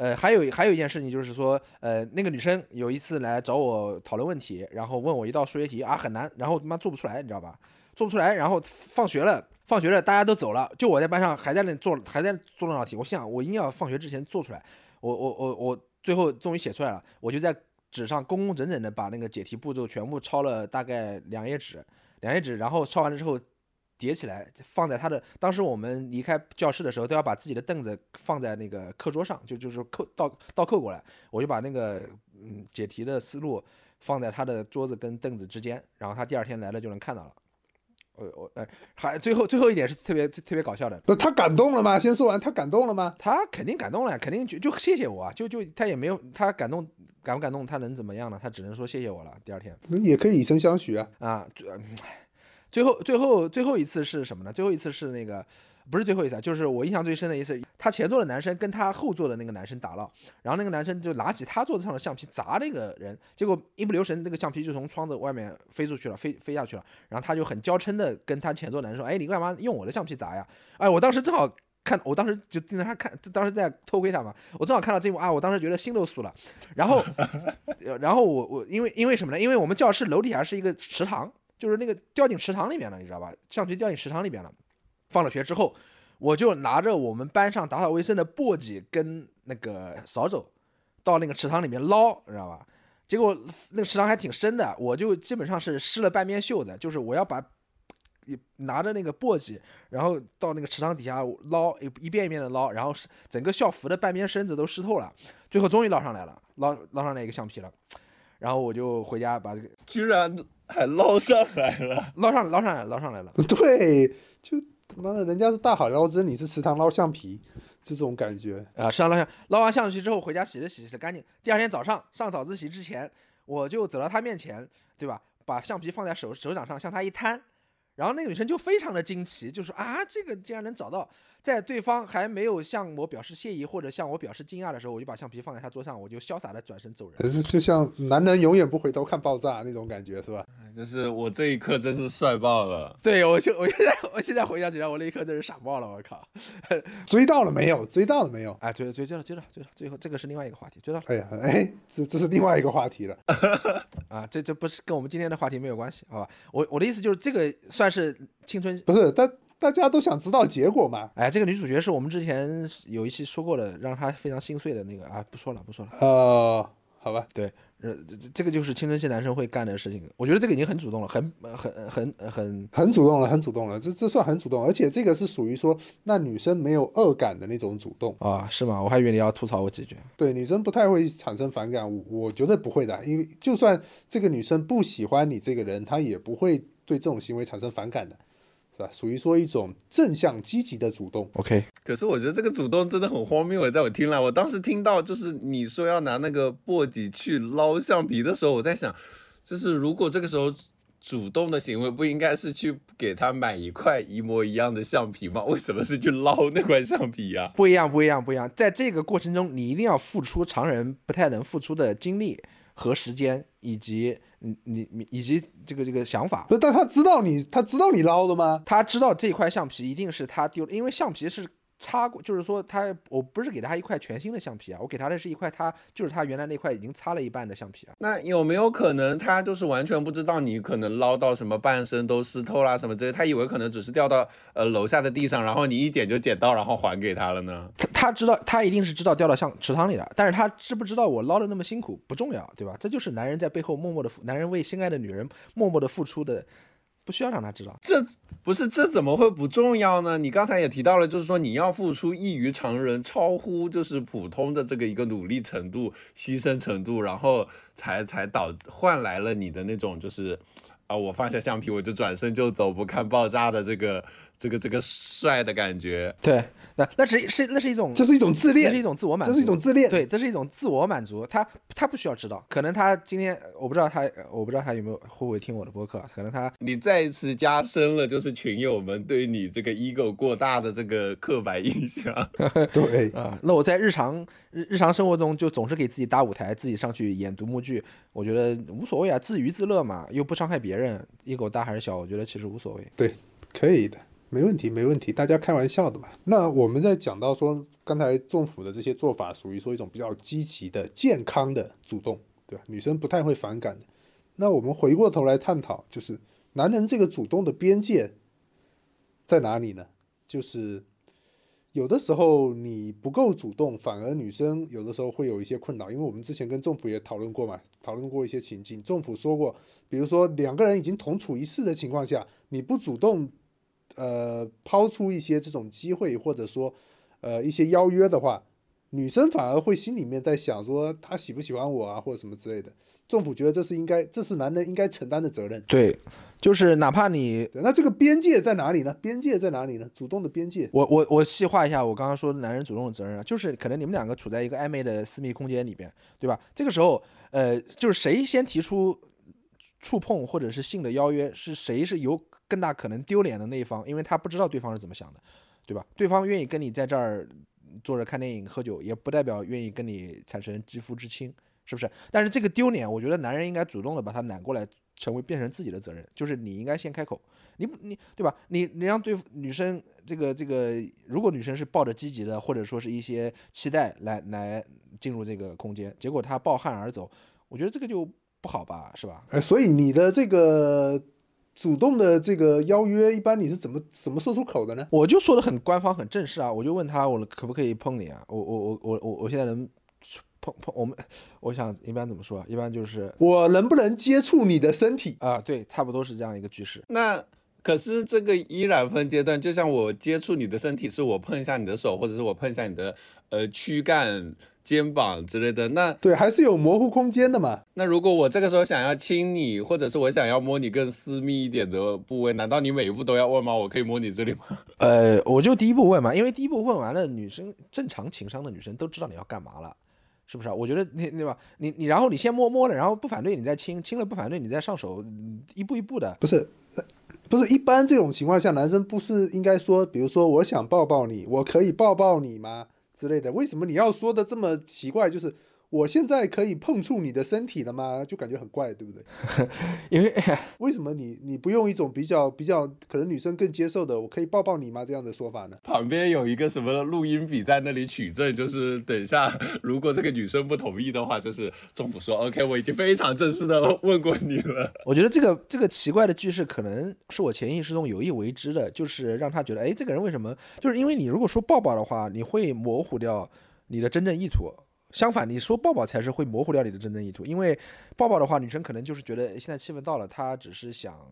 呃，还有还有一件事情就是说，呃，那个女生有一次来找我讨论问题，然后问我一道数学题啊很难，然后他妈做不出来，你知道吧？做不出来，然后放学了，放学了，大家都走了，就我在班上还在那做，还在做那道题。我想我一定要放学之前做出来。我我我我最后终于写出来了，我就在纸上工工整整的把那个解题步骤全部抄了大概两页纸，两页纸，然后抄完了之后叠起来放在他的。当时我们离开教室的时候都要把自己的凳子放在那个课桌上，就就是扣倒倒扣过来，我就把那个嗯解题的思路放在他的桌子跟凳子之间，然后他第二天来了就能看到了。我我呃还最后最后一点是特别特别搞笑的，那他感动了吗？先说完，他感动了吗？他肯定感动了，肯定就就谢谢我啊，就就他也没有他感动感不感动，他能怎么样呢？他只能说谢谢我了。第二天那也可以以身相许啊。啊，最后最后最后一次是什么呢？最后一次是那个不是最后一次啊，就是我印象最深的一次，他前座的男生跟他后座的那个男生打闹，然后那个男生就拿起他桌子上的橡皮砸那个人，结果一不留神那个橡皮就从窗子外面飞出去了，飞飞下去了，然后他就很娇嗔的跟他前座男生说：“哎，你干嘛用我的橡皮砸呀？”哎，我当时正好。看，我当时就盯着他看，当时在偷窥他嘛，我正好看到这一幕啊，我当时觉得心都酥了。然后，呃然后我我因为因为什么呢？因为我们教室楼底下是一个池塘，就是那个掉进池塘里面了，你知道吧？橡皮掉进池塘里面了。放了学之后，我就拿着我们班上打扫卫生的簸箕跟那个扫帚，到那个池塘里面捞，你知道吧？结果那个池塘还挺深的，我就基本上是湿了半边袖子，就是我要把拿着那个簸箕，然后到那个池塘底下捞，一遍一遍的捞，然后整个校服的半边身子都湿透了，最后终于捞上来了，捞捞上来一个橡皮了，然后我就回家把这个居然还捞上来了。捞上捞上来捞上来了。对，就他妈的，人家是大海捞针，你是池塘捞橡皮，就这种感觉。啊，上捞橡捞完橡皮之后回家洗了洗，洗干净。第二天早上上早自习之前，我就走到他面前，对吧？把橡皮放在手手掌上，向他一摊，然后那个女生就非常的惊奇，就说啊，这个竟然能找到。在对方还没有向我表示谢意或者向我表示惊讶的时候，我就把橡皮放在他桌上，我就潇洒的转身走人。可是就像男人永远不回头看爆炸那种感觉，是吧？就是我这一刻真是帅爆了。对我就我现在我现在回想起来，我那一刻真是傻爆了，我靠！追到了没有？追到了没有？哎，追追追了追了追了，最后这个是另外一个话题，追到了哎呀，哎，这这是另外一个话题了。啊，这这不是跟我们今天的话题没有关系，好吧？我我的意思就是这个算是青春不是，大大家都想知道结果嘛？哎，这个女主角是我们之前有一期说过的，让她非常心碎的那个啊，不说了，不说了。呃，好吧，呃，这这这个就是青春期男生会干的事情。我觉得这个已经很主动了，很很很很很主动了，很主动了，这这算很主动，而且这个是属于说那女生没有恶感的那种主动。啊，是吗？我还以为你要吐槽我几句。对，女生不太会产生反感，我我觉得不会的，因为就算这个女生不喜欢你这个人，她也不会对这种行为产生反感的，是吧？属于说一种正向积极的主动。OK，可是我觉得这个主动真的很荒谬，在我听来，我当时听到就是你说要拿那个簸箕去捞橡皮的时候，我在想，就是如果这个时候主动的行为不应该是去给他买一块一模一样的橡皮吗？为什么是去捞那块橡皮呀、不一样，不一样，不一样。在这个过程中，你一定要付出常人不太能付出的精力和时间，以及你你你以及这个这个想法。不是，但他知道你，他知道你捞的吗？他知道这块橡皮一定是他丢的，因为橡皮是擦过，就是说他我不是给他一块全新的橡皮啊，我给他的是一块他就是他原来那块已经擦了一半的橡皮啊。那有没有可能他就是完全不知道你可能捞到什么半身都湿透啦什么之类，他以为可能只是掉到呃楼下的地上，然后你一捡就捡到，然后还给他了呢？他他知道，他一定是知道掉到像池塘里的，但是他知不知道我捞的那么辛苦不重要，对吧？这就是男人在背后默默的付，男人为心爱的女人默默的付出的，不需要让他知道。这不是这怎么会不重要呢？你刚才也提到了，就是说你要付出异于常人，超乎就是普通的这个一个努力程度、牺牲程度，然后才才导换来了你的那种就是啊，我放下橡皮我就转身就走，不看爆炸的这个这个这个帅的感觉。对，那那是是那是一种这是一种自恋这是一，种自我满足，这是一种自恋。对，这是一种自我满足。他他不需要知道，可能他今天我不知道他我不知道他有没有会不会听我的播客，可能他你再一次加深了就是群友们对你这个 ego 过大的这个刻板印象。对，啊、那我在日常日日常生活中就总是给自己搭舞台，自己上去演独幕剧，我觉得无所谓啊，自娱自乐嘛，又不伤害别人，ego 大还是小，我觉得其实无所谓。对可以的，没问题，没问题，大家开玩笑的嘛。那我们在讲到说，刚才政府的这些做法，属于说一种比较积极的、健康的主动，对吧？女生不太会反感的。那我们回过头来探讨，就是男人这个主动的边界在哪里呢？就是有的时候你不够主动，反而女生有的时候会有一些困扰，因为我们之前跟政府也讨论过嘛，讨论过一些情境。政府说过，比如说两个人已经同处一室的情况下，你不主动呃抛出一些这种机会，或者说呃一些邀约的话，女生反而会心里面在想说他喜不喜欢我啊，或者什么之类的。政府觉得这是应该，这是男人应该承担的责任。对，就是哪怕你那这个边界在哪里呢？边界在哪里呢？主动的边界。我我我细化一下我刚刚说男人主动的责任啊，就是可能你们两个处在一个暧昧的私密空间里边，对吧？这个时候，呃，就是谁先提出触碰或者是性的邀约，是谁是有更大可能丢脸的那一方，因为他不知道对方是怎么想的，对吧？对方愿意跟你在这儿坐着看电影喝酒，也不代表愿意跟你产生肌肤之亲，是不是？但是这个丢脸，我觉得男人应该主动的把它揽过来，成为变成自己的责任，就是你应该先开口。你不你对吧？你你让对女生这个这个，如果女生是抱着积极的或者说是一些期待来来进入这个空间，结果她抱憾而走，我觉得这个就不好吧，是吧？呃，所以你的这个主动的这个邀约，一般你是怎么怎么说出口的呢？我就说的很官方很正式啊，我就问他我可不可以碰你啊？我我我我我我现在能碰碰我们，我想一般怎么说啊？一般就是我能不能接触你的身体？啊，对，差不多是这样一个句式。那可是这个依然分阶段，就像我接触你的身体，是我碰一下你的手，或者是我碰一下你的呃躯干、肩膀之类的。那对，还是有模糊空间的嘛。那如果我这个时候想要亲你，或者是我想要摸你更私密一点的部位，难道你每一步都要问吗？我可以摸你这里吗？呃，我就第一步问嘛，因为第一步问完了，女生正常情商的女生都知道你要干嘛了，是不是啊？我觉得你对吧？你你然后你先摸摸了，然后不反对你再亲，亲了不反对你再上手，嗯一步一步的。不是，呃不是，一般这种情况下，男生不是应该说，比如说我想抱抱你，我可以抱抱你吗之类的？为什么你要说的这么奇怪？就是我现在可以碰触你的身体了吗？就感觉很怪，对不对？因为 为什么你你不用一种比较比较可能女生更接受的“我可以抱抱你吗”这样的说法呢？旁边有一个什么录音笔在那里取证，就是等一下如果这个女生不同意的话，就是政府说 OK，我已经非常正式的问过你了。我觉得这个这个奇怪的句式，可能是我潜意识中有意为之的，就是让他觉得，哎，这个人为什么？就是因为你如果说抱抱的话，你会模糊掉你的真正意图。相反，你说抱抱才是会模糊掉你的真正意图，因为抱抱的话，女生可能就是觉得现在气氛到了，她只是想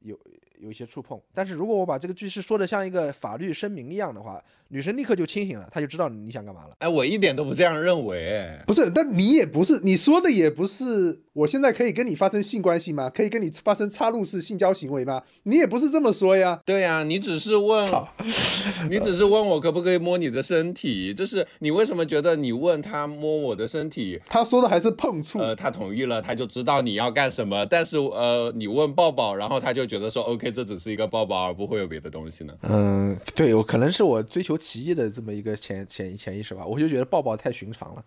有有一些触碰。但是如果我把这个句式说的像一个法律声明一样的话，女生立刻就清醒了，她就知道你想干嘛了。哎，我一点都不这样认为。不是，但你也不是，你说的也不是，我现在可以跟你发生性关系吗？可以跟你发生插入式性交行为吗？你也不是这么说呀。对呀、你只是问，你只是问我可不可以摸你的身体，就是你为什么觉得你问他摸我的身体，他说的还是碰触，呃，他同意了，他就知道你要干什么，但是呃，你问抱抱，然后他就觉得说 OK，这只是一个抱抱，而不会有别的东西呢。嗯，对，我可能是我追求奇异的这么一个潜潜潜意识吧，我就觉得抱抱太寻常了，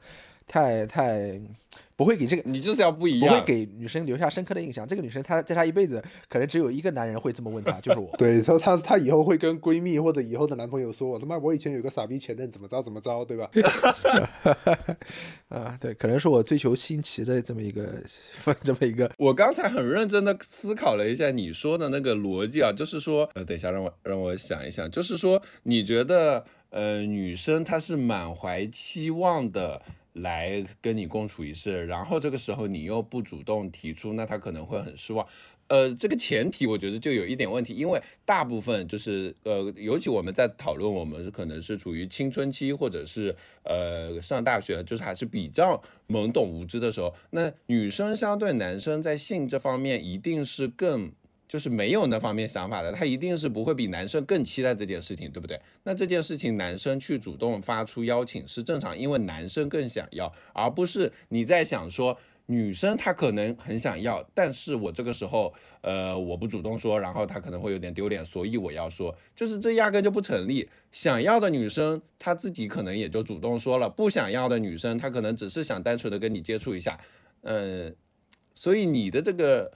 太太不会给这个你就是要不一样不会样。给女生留下深刻的印象。这个女生她在她一辈子可能只有一个男人会这么问她，就是我。对，她她她以后会跟闺蜜或者以后的男朋友说，我他妈我以前有个傻逼前任怎么着怎么着，对吧？啊，对，可能是我追求新奇的这么一个 这么一个。我刚才很认真的思考了一下你说的那个逻辑啊，就是说，呃，等一下让我让我想一想，就是说，你觉得，呃，女生她是满怀期望的来跟你共处一室，然后这个时候你又不主动提出，那他可能会很失望。呃，这个前提我觉得就有一点问题，因为大部分就是呃，尤其我们在讨论我们可能是处于青春期或者是呃上大学，就是还是比较懵懂无知的时候，那女生相对男生在性这方面一定是更就是没有那方面想法的，他一定是不会比男生更期待这件事情，对不对？那这件事情男生去主动发出邀请是正常，因为男生更想要，而不是你在想说。女生她可能很想要，但是我这个时候，呃，我不主动说，然后她可能会有点丢脸，所以我要说，就是这压根就不成立。想要的女生她自己可能也就主动说了，不想要的女生她可能只是想单纯的跟你接触一下，嗯，所以你的这个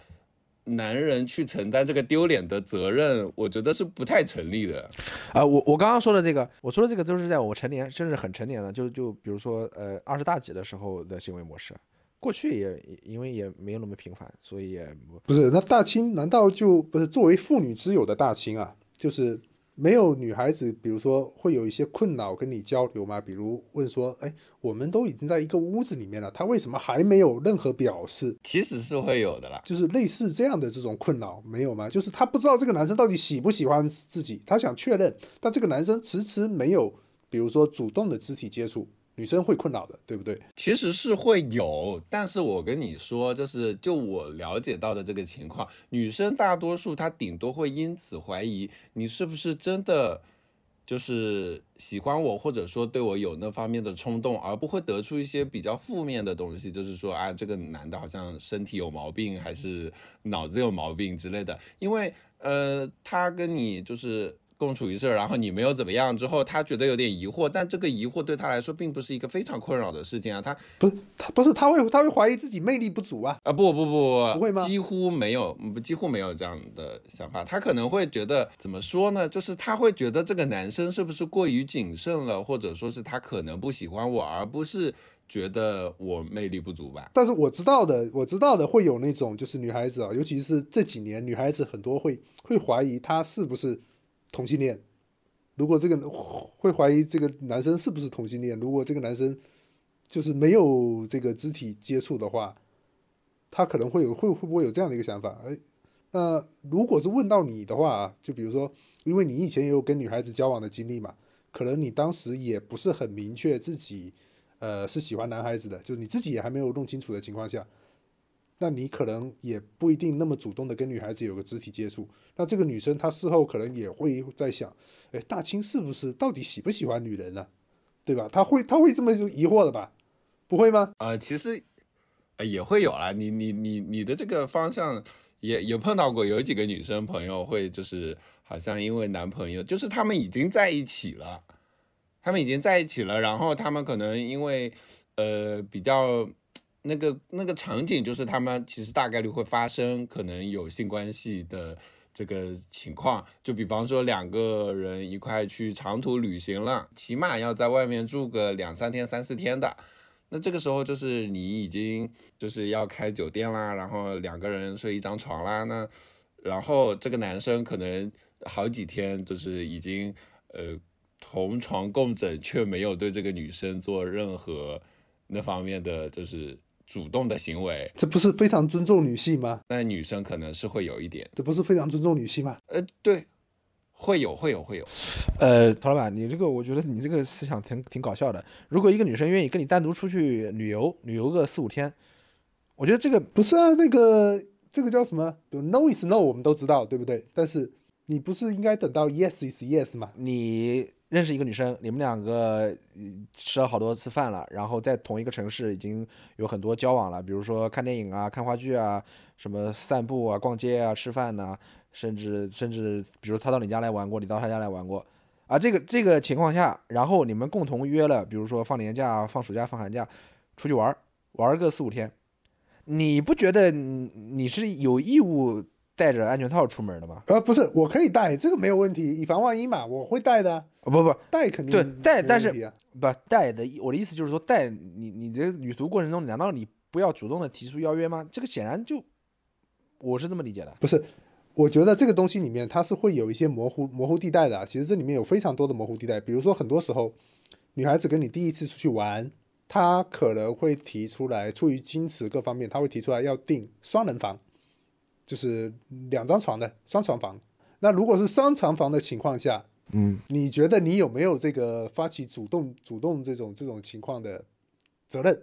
男人去承担这个丢脸的责任，我觉得是不太成立的。啊，我我刚刚说的这个，我说的这个都是在我成年，甚至很成年了，就就比如说呃二十大几的时候的行为模式。过去也因为也没有那么频繁，所以也不是。那大清难道就不是作为妇女之友的大清啊？就是没有女孩子，比如说会有一些困扰跟你交流吗？比如问说，哎，我们都已经在一个屋子里面了，他为什么还没有任何表示？其实是会有的啦，就是类似这样的这种困扰没有吗？就是他不知道这个男生到底喜不喜欢自己，他想确认，但这个男生迟迟没有，比如说主动的肢体接触。女生会困扰的，对不对？其实是会有，但是我跟你说，就是就我了解到的这个情况，女生大多数她顶多会因此怀疑你是不是真的就是喜欢我，或者说对我有那方面的冲动，而不会得出一些比较负面的东西，就是说啊，这个男的好像身体有毛病，还是脑子有毛病之类的。因为呃，他跟你就是。共处一室，然后你没有怎么样之后，他觉得有点疑惑，但这个疑惑对他来说并不是一个非常困扰的事情啊。他不是他不是他会他会怀疑自己魅力不足啊啊不不不不会吗？几乎没有几乎没有这样的想法。他可能会觉得怎么说呢？就是他会觉得这个男生是不是过于谨慎了，或者说是他可能不喜欢我，而不是觉得我魅力不足吧。但是我知道的，我知道的会有那种就是女孩子啊，尤其是这几年女孩子很多会会怀疑他是不是。同性恋，如果这个会怀疑这个男生是不是同性恋，如果这个男生就是没有这个肢体接触的话，他可能会有会会不会有这样的一个想法？哎，那如果是问到你的话，就比如说，因为你以前也有跟女孩子交往的经历嘛，可能你当时也不是很明确自己呃是喜欢男孩子的，就是你自己也还没有弄清楚的情况下。那你可能也不一定那么主动的跟女孩子有个肢体接触，那这个女生她事后可能也会在想，哎，大清是不是到底喜不喜欢女人呢？对吧？他会他会这么疑惑的吧？不会吗？呃，其实呃也会有啦。你你你你的这个方向也也碰到过，有几个女生朋友会就是好像因为男朋友，就是他们已经在一起了，他们已经在一起了，然后他们可能因为呃比较。那个那个场景就是他们其实大概率会发生可能有性关系的这个情况，就比方说两个人一块去长途旅行了，起码要在外面住个两三天、三四天的，那这个时候就是你已经就是要开酒店啦，然后两个人睡一张床啦，那然后这个男生可能好几天就是已经呃同床共枕，却没有对这个女生做任何那方面的就是。主动的行为，这不是非常尊重女性吗？那女生可能是会有一点，这不是非常尊重女性吗？呃，对，会有，会有，会有。呃，陶老板，你这个我觉得你这个思想挺挺搞笑的。如果一个女生愿意跟你单独出去旅游，旅游个四五天，我觉得这个不是啊，那个这个叫什么？No is no，我们都知道，对不对？但是你不是应该等到 Yes is yes 吗？你。认识一个女生，你们两个吃了好多次饭了，然后在同一个城市已经有很多交往了，比如说看电影啊、看话剧啊、什么散步啊、逛街啊、吃饭呐，甚至甚至比如他到你家来玩过，你到他家来玩过，啊，这个这个情况下，然后你们共同约了，比如说放年假、放暑假、放寒假出去玩玩个四五天，你不觉得你是有义务？带着安全套出门的吗？呃，不是，我可以带，这个没有问题，以防万一嘛，我会带的。不不，带肯定对带，但是不带的，我的意思就是说带你，你这旅途过程中，难道你不要主动的提出邀约吗？这个显然就，我是这么理解的。不是，我觉得这个东西里面它是会有一些模糊模糊地带的。其实这里面有非常多的模糊地带，比如说很多时候，女孩子跟你第一次出去玩，她可能会提出来，出于矜持各方面，她会提出来要订双人房。就是两张床的双床房，那如果是双床房的情况下，嗯，你觉得你有没有这个发起主动主动这种这种情况的责任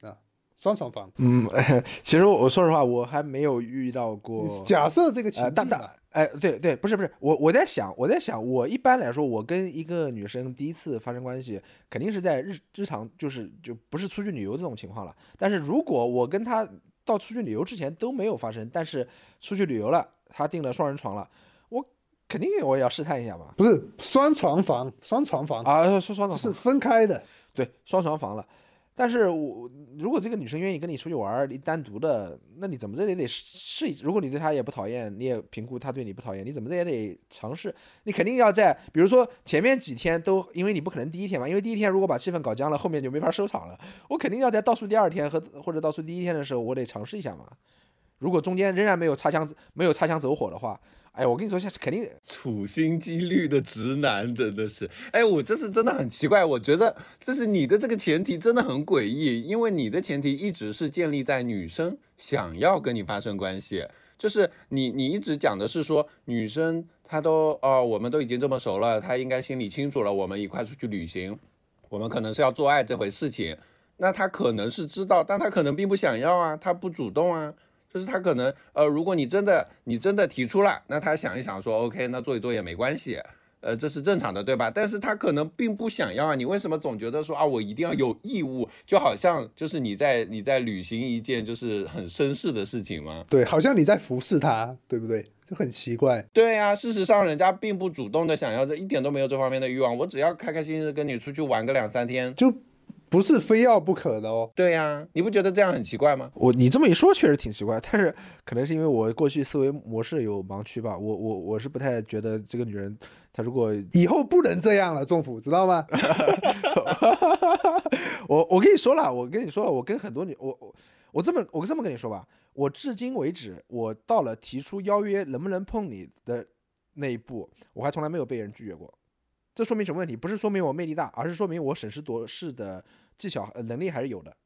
啊？双床房。嗯，其实我说实话，我还没有遇到过。假设这个情呃，境嘛但但哎，对对，不是不是，我我在想，我在想，我一般来说，我跟一个女生第一次发生关系，肯定是在日日常，就是就不是出去旅游这种情况了。但是如果我跟她到出去旅游之前都没有发生，但是出去旅游了，他订了双人床了，我肯定我也要试探一下嘛。不是双床房，双床房啊，双双床是，分开的。对，双床房了。但是我如果这个女生愿意跟你出去玩，你单独的，那你怎么着也得试一。如果你对她也不讨厌，你也评估她对你不讨厌，你怎么着也得尝试。你肯定要在，比如说前面几天都，因为你不可能第一天嘛，因为第一天如果把气氛搞僵了，后面就没法收场了。我肯定要在倒数第二天和或者倒数第一天的时候，我得尝试一下嘛。如果中间仍然没有擦枪没有擦枪走火的话，哎，我跟你说，下次肯定处心积虑的直男真的是，哎，我这是真的很奇怪，我觉得这是你的这个前提真的很诡异，因为你的前提一直是建立在女生想要跟你发生关系，就是你你一直讲的是说女生她都哦，我们都已经这么熟了，她应该心里清楚了，我们一块出去旅行，我们可能是要做爱这回事情，那她可能是知道，但她可能并不想要啊，她不主动啊。就是他可能，呃，如果你真的你真的提出了，那他想一想说，OK，那做一做也没关系，呃，这是正常的，对吧？但是他可能并不想要啊，你为什么总觉得说啊，我一定要有义务，就好像就是你在你在履行一件就是很绅士的事情吗？对，好像你在服侍他，对不对？就很奇怪。对啊、事实上人家并不主动的想要这，一点都没有这方面的欲望，我只要开开心心的跟你出去玩个两三天。就不是非要不可的哦。对呀、你不觉得这样很奇怪吗？我你这么一说，确实挺奇怪，但是可能是因为我过去思维模式有盲区吧。我我我是不太觉得这个女人，她如果以后不能这样了，政府知道吗？我我跟你说了，我跟你说了，我跟很多女，我我我这么我这么跟你说吧，我至今为止，我到了提出邀约能不能碰你的那一步，我还从来没有被人拒绝过。这说明什么问题？不是说明我魅力大，而是说明我审时度势的技巧呃能力还是有的，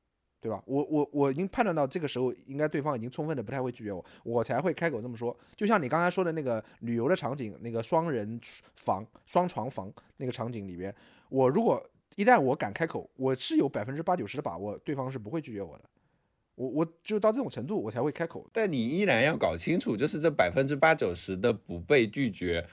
对吧？我我我已经判断到这个时候，应该对方已经充分的不太会拒绝我，我才会开口这么说。就像你刚才说的那个旅游的场景，那个双人房、双床房那个场景里边，我如果一旦我敢开口，我是有百分之八九十的把握，对方是不会拒绝我的。我我就到这种程度，我才会开口。但你依然要搞清楚，就是这百分之八九十的不被拒绝，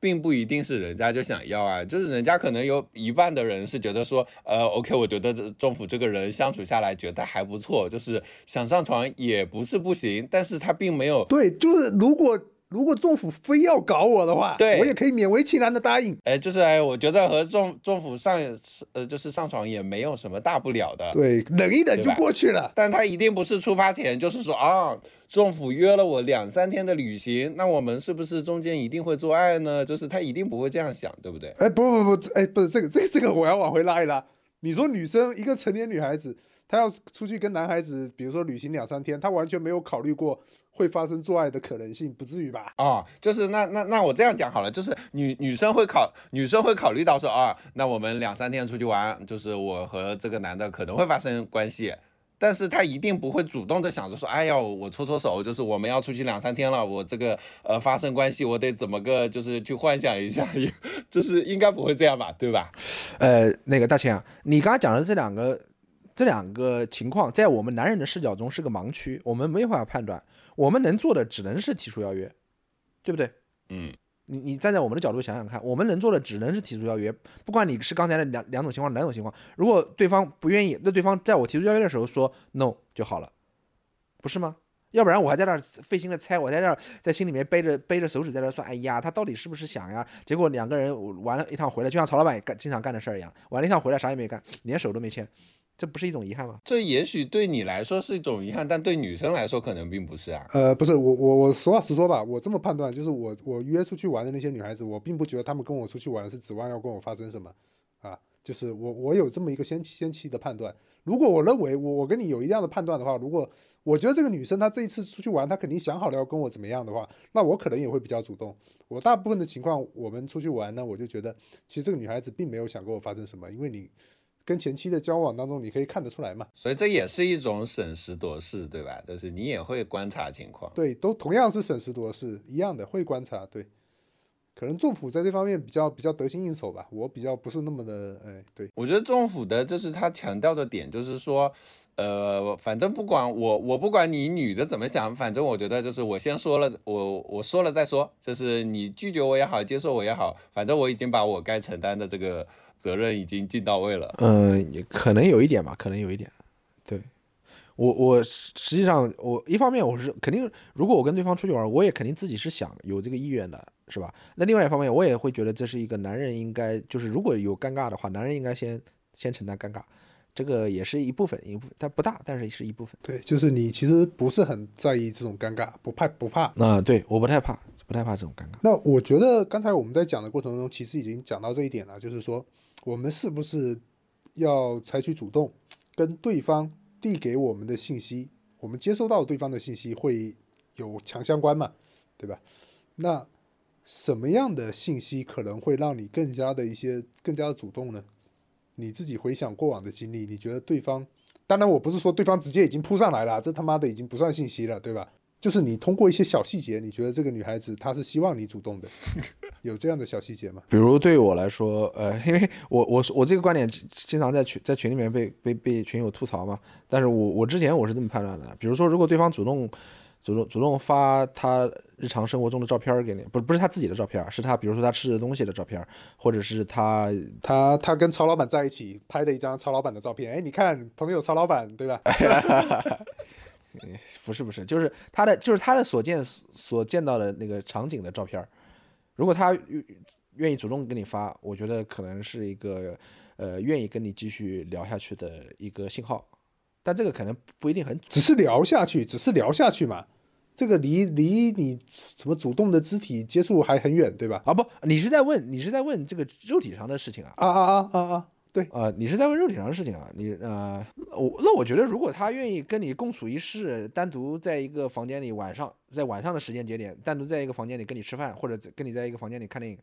并不一定是人家就想要啊，就是人家可能有一半的人是觉得说，呃，OK，我觉得这政府这个人相处下来觉得还不错，就是想上床也不是不行，但是他并没有。对，就是如果如果政府非要搞我的话，对我也可以勉为其难的答应。哎，就是哎，我觉得和政政府上呃就是上床也没有什么大不了的，对，忍一忍就过去了。但他一定不是出发前就是说啊，政府约了我两三天的旅行，那我们是不是中间一定会做爱呢？就是他一定不会这样想，对不对？哎，不不不，哎，不是这个这个这个，我要往回拉一拉。你说女生一个成年女孩子，她要出去跟男孩子，比如说旅行两三天，她完全没有考虑过会发生做爱的可能性，不至于吧？哦，就是那那那我这样讲好了，就是女女生会考女生会考虑到说啊，那我们两三天出去玩，就是我和这个男的可能会发生关系，但是她一定不会主动的想着说，哎呀，我搓搓手，就是我们要出去两三天了，我这个呃发生关系，我得怎么个就是去幻想一下，也就是应该不会这样吧，对吧？呃，那个大千啊，你刚刚讲的这两个这两个情况，在我们男人的视角中是个盲区，我们没办法判断，我们能做的只能是提出邀约，对不对？嗯，你你站在我们的角度想想看，我们能做的只能是提出邀约，不管你是刚才的两两种情况，两种情况，如果对方不愿意，那对方在我提出邀约的时候说 no 就好了，不是吗？要不然我还在那儿费心的猜，我在这儿在心里面背着背着手指在那儿算，哎呀，他到底是不是想呀？结果两个人玩了一趟回来，就像曹老板干经常干的事儿一样，玩了一趟回来啥也没干，连手都没牵，这不是一种遗憾吗？这也许对你来说是一种遗憾，但对女生来说可能并不是啊。呃，不是我我我实话实说吧，我这么判断，就是我我约出去玩的那些女孩子，我并不觉得她们跟我出去玩是指望要跟我发生什么啊，就是我我有这么一个先先期的判断。如果我认为我我跟你有一样的判断的话，如果我觉得这个女生她这一次出去玩，她肯定想好了要跟我怎么样的话，那我可能也会比较主动。我大部分的情况，我们出去玩呢，我就觉得其实这个女孩子并没有想跟我发生什么，因为你跟前期的交往当中，你可以看得出来嘛。所以这也是一种审时度势，对吧？就是你也会观察情况。对，都同样是审时度势，一样的会观察，对。可能政府在这方面比较比较得心应手吧，我比较不是那么的，哎，对，我觉得政府的就是他强调的点，就是说，呃，反正不管我，我不管你女的怎么想，反正我觉得就是我先说了，我我说了再说，就是你拒绝我也好，接受我也好，反正我已经把我该承担的这个责任已经尽到位了。嗯，也可能有一点吧，可能有一点。对我，我实实际上我一方面我是肯定，如果我跟对方出去玩，我也肯定自己是想有这个意愿的，是吧？那另外一方面，我也会觉得这是一个男人应该就是如果有尴尬的话，男人应该先先承担尴尬，这个也是一部分，一部分，但不大，但是是一部分。对，就是你其实不是很在意这种尴尬，不怕不怕。啊，对，我不太怕，不太怕这种尴尬。那我觉得刚才我们在讲的过程中，其实已经讲到这一点了，就是说我们是不是要采取主动，跟对方递给我们的信息，我们接收到对方的信息会有强相关嘛，对吧？那什么样的信息可能会让你更加的一些更加的主动呢？你自己回想过往的经历，你觉得对方，当然我不是说对方直接已经扑上来了，这他妈的已经不算信息了，对吧？就是你通过一些小细节，你觉得这个女孩子她是希望你主动的，有这样的小细节吗？比如对我来说，呃，因为我我我这个观点经常在群在群里面被被被群友吐槽嘛，但是我我之前我是这么判断的，比如说如果对方主动主动主动发他日常生活中的照片给你，不不是他自己的照片，是他比如说他吃的东西的照片，或者是他他他跟曹老板在一起拍的一张曹老板的照片，哎，你看朋友曹老板，对吧？不是不是，就是他的就是他的所见所见到的那个场景的照片儿，如果他愿愿意主动给你发，我觉得可能是一个呃愿意跟你继续聊下去的一个信号，但这个可能不一定很只是聊下去，只是聊下去嘛，这个离离你什么主动的肢体接触还很远，对吧？啊不，你是在问你是在问这个肉体上的事情啊？啊啊啊啊啊！对，呃，你是在问肉体上的事情啊？你呃，我那我觉得，如果他愿意跟你共处一室，单独在一个房间里，晚上在晚上的时间节点，单独在一个房间里跟你吃饭，或者跟你在一个房间里看电影，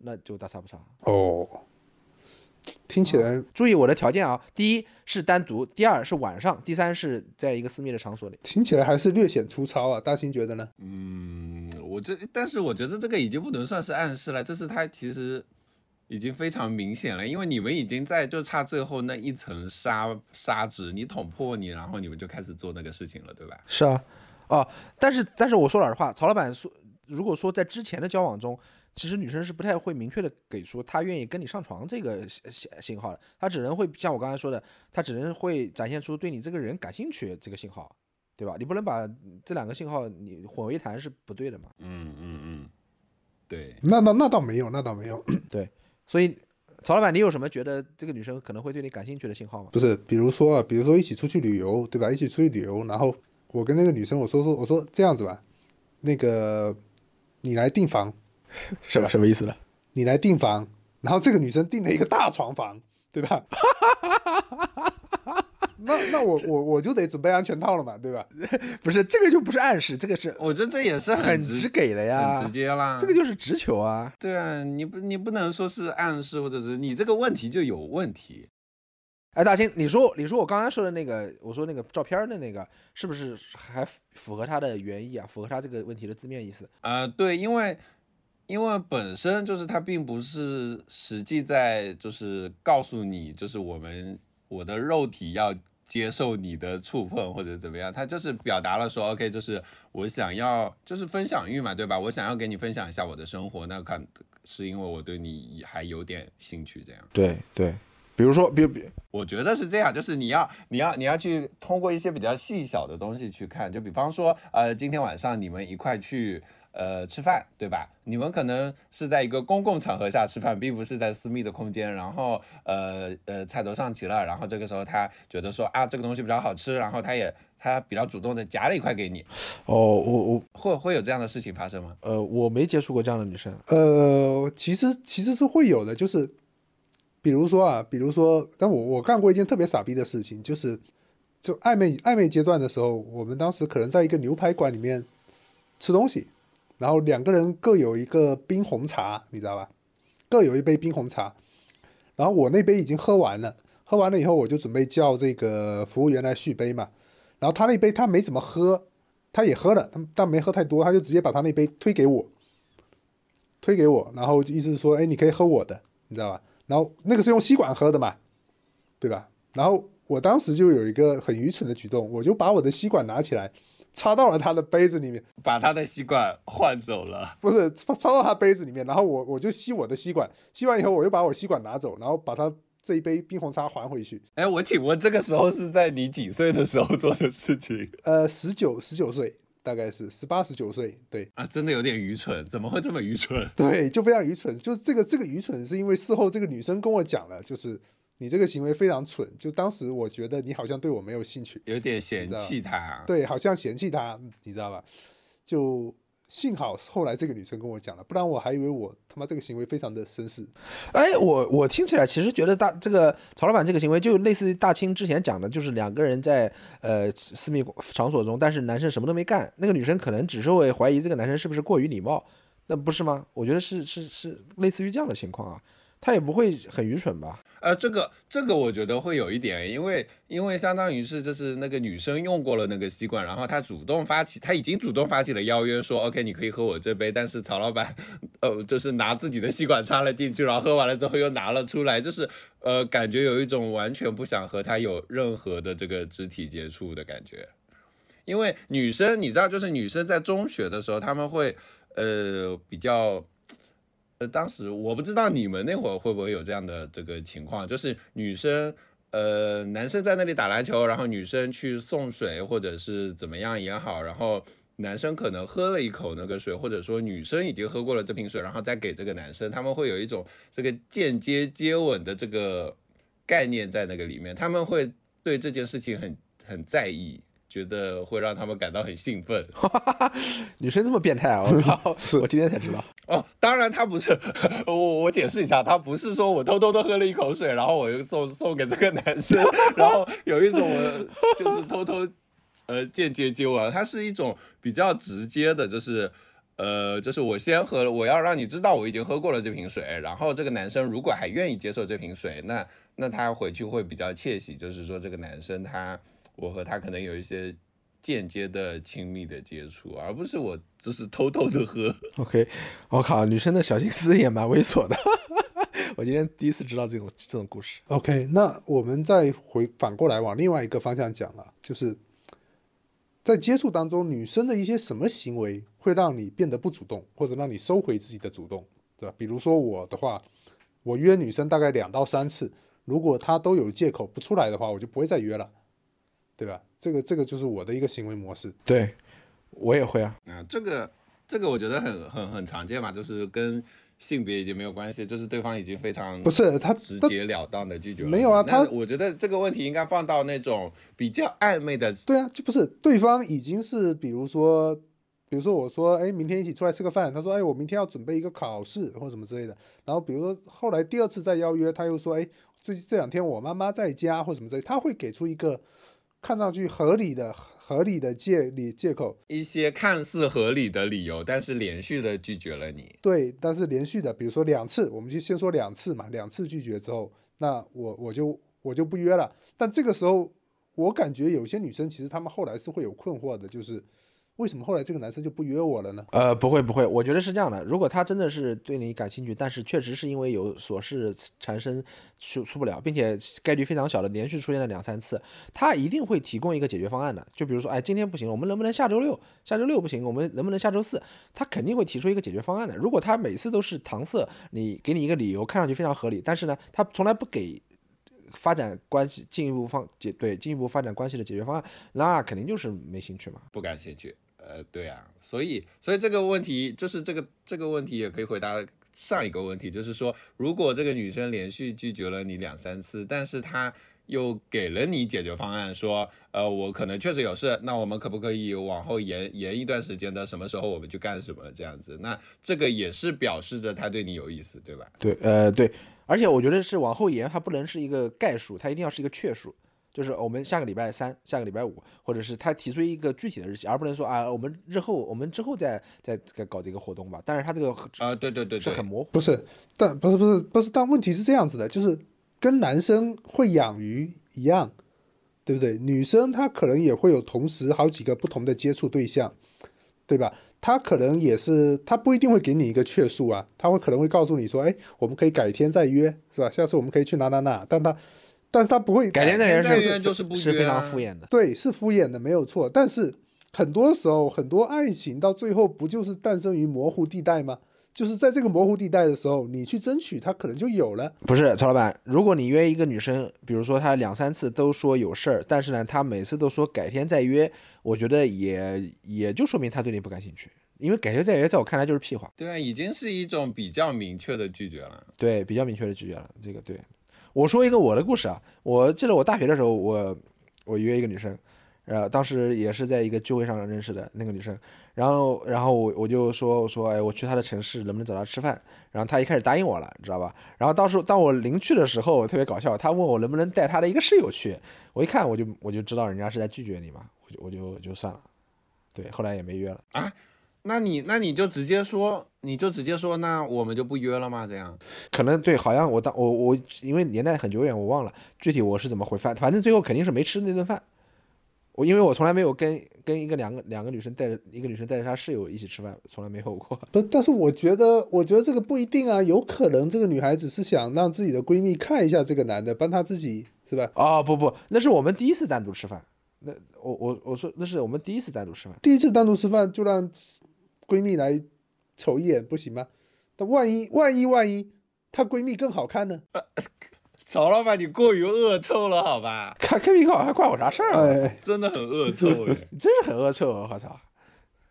那就大差不差。哦，听起来注意我的条件啊，第一是单独，第二是晚上，第三是在一个私密的场所里。听起来还是略显粗糙啊，大兴觉得呢？嗯，我这但是我觉得这个已经不能算是暗示了，这是他其实已经非常明显了，因为你们已经在就差最后那一层砂砂纸，你捅破你，然后你们就开始做那个事情了，对吧？是啊，哦，但是但是我说老实话，曹老板说，如果说在之前的交往中，其实女生是不太会明确的给出她愿意跟你上床这个信信信号的，她只能会像我刚才说的，她只能会展现出对你这个人感兴趣这个信号，对吧？你不能把这两个信号你混为一谈是不对的嘛。嗯嗯嗯，对，那那那倒没有，那倒没有，所以，曹老板，你有什么觉得这个女生可能会对你感兴趣的信号吗？不是，比如说啊，比如说一起出去旅游，对吧？一起出去旅游，然后我跟那个女生我说说，我说这样子吧，那个你来订房，什么什么意思呢？你来订房，然后这个女生订了一个大床房，对吧？那那我我我就得准备安全套了嘛，对吧？不是，这个就不是暗示，这个是我觉得这也是很直直给的呀，很直接啦。这个就是直球啊。对啊，你不你不能说是暗示，或者是你这个问题就有问题。哎，大清，你说你说我刚才说的那个，我说那个照片的那个，是不是还符符合他的原意啊？符合他这个问题的字面意思？呃，对，因为因为本身就是他并不是实际在就是告诉你，就是我们我的肉体要接受你的触碰或者怎么样，他就是表达了说，OK，就是我想要就是分享欲嘛，对吧？我想要给你分享一下我的生活，那看是因为我对你还有点兴趣，这样。对对，比如说，比如比我觉得是这样，就是你要你要你要去通过一些比较细小的东西去看，就比方说，呃，今天晚上你们一块去呃吃饭，对吧？你们可能是在一个公共场合下吃饭，并不是在私密的空间。然后呃呃菜都上齐了，然后这个时候他觉得说啊这个东西比较好吃，然后他也他比较主动的夹了一块给你，哦，我我会会有这样的事情发生吗？呃，我没接触过这样的女生。呃，其实其实是会有的，就是比如说啊，比如说，但我我干过一件特别傻逼的事情，就是就暧昧暧昧阶段的时候，我们当时可能在一个牛排馆里面吃东西，然后两个人各有一个冰红茶，你知道吧？各有一杯冰红茶，然后我那杯已经喝完了，喝完了以后我就准备叫这个服务员来续杯嘛，然后他那杯他没怎么喝，他也喝了，但但没喝太多，他就直接把他那杯推给我。推给我，然后意思是说，哎，你可以喝我的，你知道吧？然后那个是用吸管喝的嘛，对吧？然后我当时就有一个很愚蠢的举动，我就把我的吸管拿起来，插到了他的杯子里面，把他的吸管换走了。不是插插到他杯子里面，然后我我就吸我的吸管，吸完以后我又把我吸管拿走，然后把他这一杯冰红茶还回去。哎，我请问这个时候是在你几岁的时候做的事情呃，十九十九岁，大概是十八十九岁，对啊？真的有点愚蠢，怎么会这么愚蠢？对，就非常愚蠢。就是这个这个愚蠢是因为事后这个女生跟我讲了，就是你这个行为非常蠢。就当时我觉得你好像对我没有兴趣，有点嫌弃他。对，好像嫌弃他，你知道吧？就幸好后来这个女生跟我讲了，不然我还以为我他妈这个行为非常的绅士。哎，我我听起来其实觉得大这个曹老板这个行为就类似于大清之前讲的，就是两个人在呃私密场所中，但是男生什么都没干，那个女生可能只是会怀疑这个男生是不是过于礼貌，那不是吗？我觉得是是是类似于这样的情况啊，他也不会很愚蠢吧？呃，这个这个我觉得会有一点，因为因为相当于是就是那个女生用过了那个吸管，然后她主动发起，她已经主动发起了邀约，说 OK 你可以喝我这杯，但是曹老板，呃，就是拿自己的吸管插了进去，然后喝完了之后又拿了出来，就是呃感觉有一种完全不想和他有任何的这个肢体接触的感觉，因为女生你知道，就是女生在中学的时候，他们会呃比较。呃，当时我不知道你们那会儿会不会有这样的这个情况，就是女生，呃，男生在那里打篮球，然后女生去送水或者是怎么样也好，然后男生可能喝了一口那个水，或者说女生已经喝过了这瓶水，然后再给这个男生，他们会有一种这个间接接吻的这个概念在那个里面，他们会对这件事情很很在意。觉得会让他们感到很兴奋，女生这么变态啊！我靠，我今天才知道哦。当然，他不是 我，我解释一下，他不是说我偷偷的喝了一口水，然后我又送送给这个男生，然后有一种就是偷偷呃间接接吻，它是一种比较直接的，就是呃就是我先喝了，我要让你知道我已经喝过了这瓶水，然后这个男生如果还愿意接受这瓶水，那那他回去会比较窃喜，就是说这个男生他。我和他可能有一些间接的亲密的接触，而不是我只是偷偷的喝。OK，我靠，女生的小心思也蛮猥琐的。我今天第一次知道这种这种故事。OK，那我们再回反过来往另外一个方向讲了，就是在接触当中，女生的一些什么行为会让你变得不主动，或者让你收回自己的主动，对吧？比如说我的话，我约女生大概两到三次，如果她都有借口不出来的话，我就不会再约了。对吧？这个这个就是我的一个行为模式。对，我也会啊。啊，这个这个我觉得很很很常见嘛，就是跟性别已经没有关系，就是对方已经非常不是他直截了当的拒绝。没有啊，他我觉得这个问题应该放到那种比较暧昧的。对啊，就不是对方已经是比如说，比如说我说，哎，明天一起出来吃个饭。他说，哎，我明天要准备一个考试或什么之类的。然后比如说后来第二次再邀约，他又说，哎，最近这两天我妈妈在家或什么之类，他会给出一个。看上去合理的、合理的借理借口，一些看似合理的理由，但是连续的拒绝了你。对，但是连续的，比如说两次，我们就先说两次嘛。两次拒绝之后，那我我就我就不约了。但这个时候，我感觉有些女生其实她们后来是会有困惑的，就是。为什么后来这个男生就不约我了呢？呃，不会不会，我觉得是这样的。如果他真的是对你感兴趣，但是确实是因为有琐事缠身出出不了，并且概率非常小的连续出现了两三次，他一定会提供一个解决方案的。就比如说，哎，今天不行，我们能不能下周六？下周六不行，我们能不能下周四？他肯定会提出一个解决方案的。如果他每次都是搪塞，你给你一个理由，看上去非常合理，但是呢，他从来不给发展关系进一步方解对进一步发展关系的解决方案，那肯定就是没兴趣嘛，不感兴趣。呃，对啊，所以，所以这个问题就是这个这个问题也可以回答上一个问题，就是说，如果这个女生连续拒绝了你两三次，但是她又给了你解决方案，说，呃，我可能确实有事，那我们可不可以往后延延一段时间的什么时候我们去干什么这样子？那这个也是表示着她对你有意思，对吧？对，呃，对，而且我觉得是往后延，它不能是一个概数，它一定要是一个确数。就是我们下个礼拜三、下个礼拜五，或者是他提出一个具体的日期，而不能说啊，我们日后我们之后再再再搞这个活动吧。但是他这个啊，对对对，是很模糊。不是，但不是不是不是，但问题是这样子的，就是跟男生会养鱼一样，对不对？女生她可能也会有同时好几个不同的接触对象，对吧？他可能也是，他不一定会给你一个确数啊，他会可能会告诉你说，哎，我们可以改天再约，是吧？下次我们可以去哪哪哪，但他，但是他不会改天再约就是不是非常敷衍的。对，是敷衍的，没有错。但是很多时候，很多爱情到最后不就是诞生于模糊地带吗？就是在这个模糊地带的时候，你去争取，他可能就有了。不是曹老板，如果你约一个女生，比如说她两三次都说有事儿，但是呢，她每次都说改天再约，我觉得也也就说明她对你不感兴趣，因为改天再约在我看来就是屁话，对啊，已经是一种比较明确的拒绝了。对，比较明确的拒绝了。这个对，我说一个我的故事啊，我记得我大学的时候，我我约一个女生，呃，当时也是在一个聚会上认识的那个女生，然后然后我我就说我说哎，我去她的城市能不能找她吃饭？然后她一开始答应我了，知道吧？然后到时当我临去的时候，特别搞笑，她问我能不能带她的一个室友去，我一看我就我就知道人家是在拒绝你嘛，我就我就就算了，对，后来也没约了啊。那你那你就直接说，你就直接说，那我们就不约了吗？这样可能对，好像我当我我因为年代很久远，我忘了具体我是怎么回，反反正最后肯定是没吃那顿饭。我因为我从来没有跟跟一个两个两个女生带着一个女生带着她室友一起吃饭，从来没有过。不，但是我觉得，我觉得这个不一定啊，有可能这个女孩子是想让自己的闺蜜看一下这个男的，帮她自己是吧？哦不不，那是我们第一次单独吃饭。那我我我说那是我们第一次单独吃饭。第一次单独吃饭就让闺蜜来瞅一眼，不行吗？但万一万一万一她闺蜜更好看呢？曹老板，你过于恶臭了，好吧？看 K P 搞还关我啥事儿啊？哎，真的很恶臭哎。真是很恶臭啊！我操，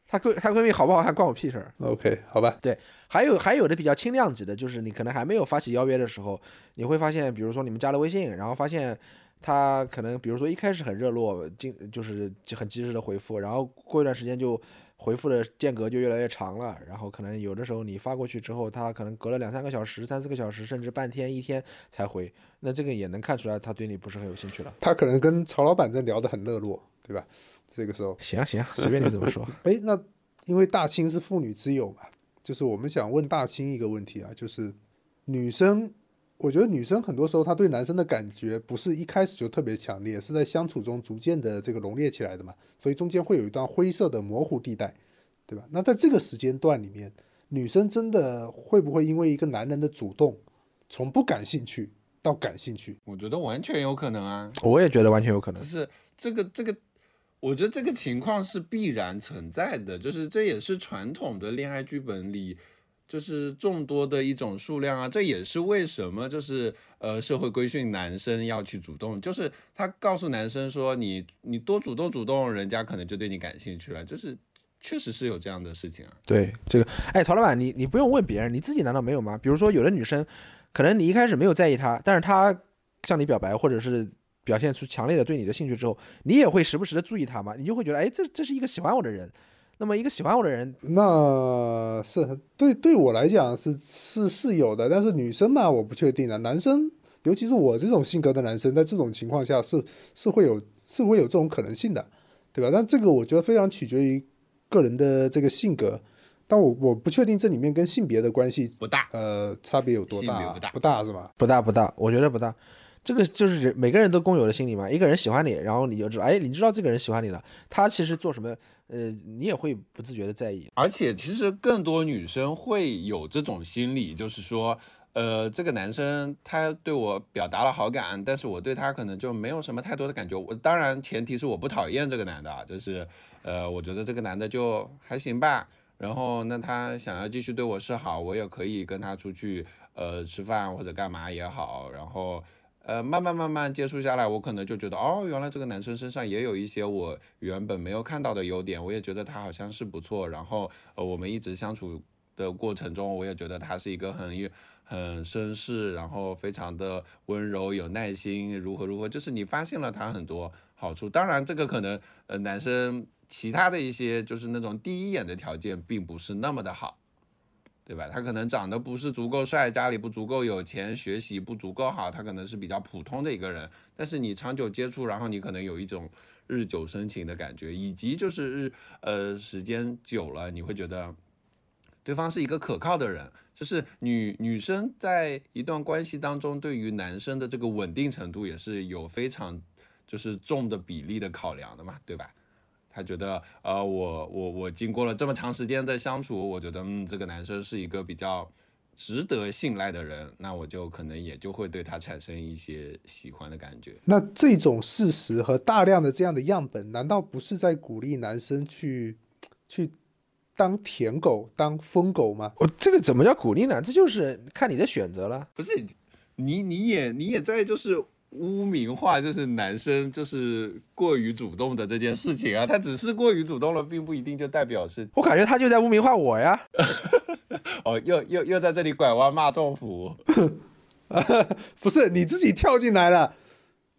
她闺她闺蜜好不好看关我屁事儿。OK，好吧，对还有还有的比较轻量级的，就是你可能还没有发起邀约的时候，你会发现，比如说你们加了微信，然后发现她可能比如说一开始很热络，经就是很及时的回复，然后过一段时间就回复的间隔就越来越长了，然后可能有的时候你发过去之后，他可能隔了两三个小时、三四个小时，甚至半天、一天才回，那这个也能看出来他对你不是很有兴趣了。他可能跟曹老板在聊得很热络，对吧？这个时候，行啊行啊，随便你怎么说。哎，那因为大清是妇女之友嘛，就是我们想问大清一个问题啊，就是女生，我觉得女生很多时候她对男生的感觉不是一开始就特别强烈，是在相处中逐渐的这个浓烈起来的嘛，所以中间会有一段灰色的模糊地带，对吧？那在这个时间段里面，女生真的会不会因为一个男人的主动，从不感兴趣到感兴趣？我觉得完全有可能啊，我也觉得完全有可能就。是这个这个，我觉得这个情况是必然存在的，就是这也是传统的恋爱剧本里。就是众多的一种数量啊，这也是为什么就是呃社会规训男生要去主动，就是他告诉男生说你你多主动主动，人家可能就对你感兴趣了，就是确实是有这样的事情啊。对这个，哎，曹老板，你你不用问别人，你自己难道没有吗？比如说，有的女生，可能你一开始没有在意她，但是她向你表白，或者是表现出强烈的对你的兴趣之后，你也会时不时的注意她嘛，你就会觉得，哎，这这是一个喜欢我的人。那么一个喜欢我的人，那是对对我来讲是是是有的，但是女生嘛，我不确定啊。男生，尤其是我这种性格的男生，在这种情况下是是会有是会有这种可能性的，对吧？但这个我觉得非常取决于个人的这个性格，但我我不确定这里面跟性别的关系不大，呃差别有多大啊，性别不大不大是吧？不大不大，我觉得不大。这个就是每个人都共有的心理嘛。一个人喜欢你，然后你就知道，哎，你知道这个人喜欢你了，他其实做什么，呃，你也会不自觉的在意。而且其实更多女生会有这种心理，就是说，呃，这个男生他对我表达了好感，但是我对他可能就没有什么太多的感觉。我当然前提是我不讨厌这个男的，就是呃，我觉得这个男的就还行吧。然后那他想要继续对我示好，我也可以跟他出去呃吃饭或者干嘛也好。然后呃慢慢慢慢接触下来，我可能就觉得哦，原来这个男生身上也有一些我原本没有看到的优点，我也觉得他好像是不错。然后呃我们一直相处的过程中，我也觉得他是一个很有很绅士，然后非常的温柔、有耐心，如何如何，就是你发现了他很多好处。当然，这个可能呃男生其他的一些就是那种第一眼的条件并不是那么的好，对吧？他可能长得不是足够帅，家里不足够有钱，学习不足够好，他可能是比较普通的一个人。但是你长久接触，然后你可能有一种日久生情的感觉，以及就是日呃时间久了，你会觉得对方是一个可靠的人。就是女女生在一段关系当中，对于男生的这个稳定程度也是有非常就是重的比例的考量的嘛，对吧？他觉得呃我我我经过了这么长时间的相处，我觉得嗯这个男生是一个比较值得信赖的人，那我就可能也就会对他产生一些喜欢的感觉。那这种事实和大量的这样的样本，难道不是在鼓励男生去去当舔狗、当疯狗吗？我这个怎么叫鼓励呢？这就是看你的选择了。不是你你也你也在就是污名化，就是男生就是过于主动的这件事情啊，他只是过于主动了，并不一定就代表是 我感觉他就在污名化我呀。哦，又又又在这里拐弯骂政府。不是你自己跳进来了，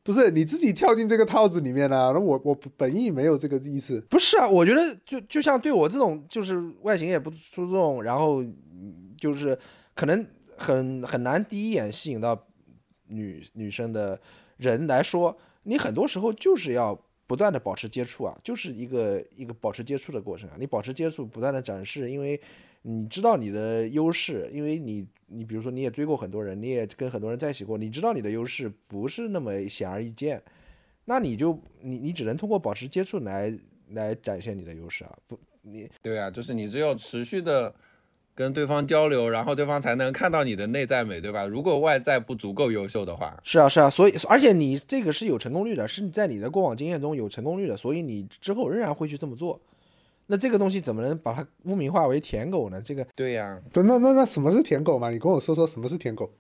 不是你自己跳进这个套子里面了。那我我本意没有这个意思。不是啊，我觉得就就像对我这种就是外形也不出众，然后嗯就是可能很很难第一眼吸引到女女生的人来说，你很多时候就是要不断的保持接触啊，就是一个一个保持接触的过程啊。你保持接触，不断的展示，因为你知道你的优势，因为你你比如说你也追过很多人，你也跟很多人在一起过，你知道你的优势不是那么显而易见，那你就你你只能通过保持接触来来展现你的优势啊，不你对啊，就是你只有持续的跟对方交流，然后对方才能看到你的内在美，对吧？如果外在不足够优秀的话，是啊是啊，所以而且你这个是有成功率的，是在你的过往经验中有成功率的，所以你之后仍然会去这么做。那这个东西怎么能把它污名化为舔狗呢？这个对呀、不，那那那什么是舔狗嘛？你跟我说说什么是舔狗？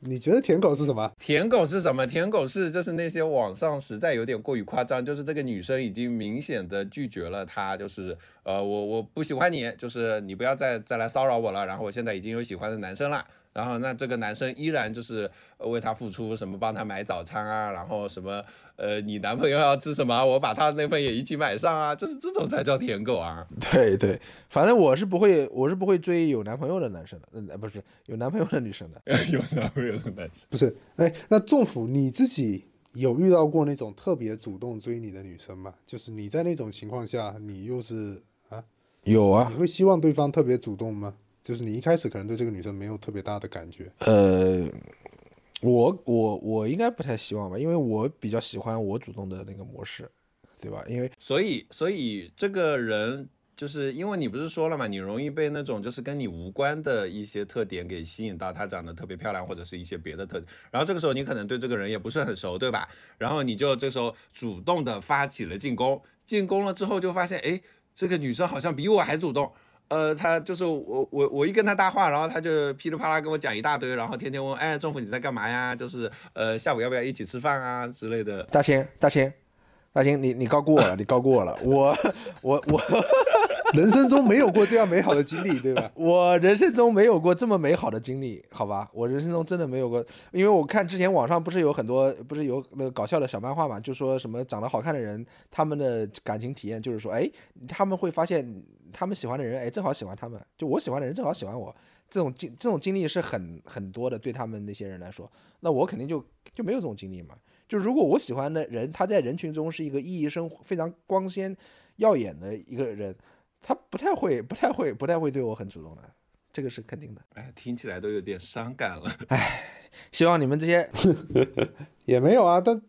你觉得舔狗是什么？舔狗是什么？舔狗是就是那些网上实在有点过于夸张，就是这个女生已经明显的拒绝了他，就是呃我我不喜欢你，就是你不要再再来骚扰我了，然后我现在已经有喜欢的男生了。然后那这个男生依然就是呃为她付出，什么帮她买早餐啊，然后什么呃你男朋友要吃什么，我把他那份也一起买上啊，就是这种才叫舔狗啊。对对，反正我是不会我是不会追有男朋友的男生的，嗯呃不是有男朋友的女生的。有男朋友的男生，不是，哎，那政府你自己有遇到过那种特别主动追你的女生吗？就是你在那种情况下，你又是啊，有啊你，会希望对方特别主动吗？就是你一开始可能对这个女生没有特别大的感觉，呃，我我我应该不太希望吧，因为我比较喜欢我主动的那个模式，对吧？因为所以，所以这个人就是因为你不是说了嘛，你容易被那种就是跟你无关的一些特点给吸引到，她长得特别漂亮，或者是一些别的特点。然后这个时候你可能对这个人也不是很熟，对吧？然后你就这时候主动的发起了进攻，进攻了之后就发现，哎，这个女生好像比我还主动。呃，他就是我我我一跟他搭话，然后他就噼里啪啦跟我讲一大堆，然后天天问，哎，政府你在干嘛呀？就是呃下午要不要一起吃饭啊之类的。大千大千大千，你你高估我了，你高估我了，我 我我 人生中没有过这样美好的经历，对吧？我人生中没有过这么美好的经历，好吧？我人生中真的没有过，因为我看之前网上不是有很多，不是有那个搞笑的小漫画嘛，就说什么长得好看的人，他们的感情体验就是说，哎，他们会发现他们喜欢的人，哎，正好喜欢他们，就我喜欢的人正好喜欢我，这种经这种经历是很很多的，对他们那些人来说，那我肯定就就没有这种经历嘛。就如果我喜欢的人，他在人群中是一个熠熠生非常光鲜耀眼的一个人，他不太会不太会不太会对我很主动的，这个是肯定的。哎，听起来都有点伤感了。哎希望你们这些 也没有啊，但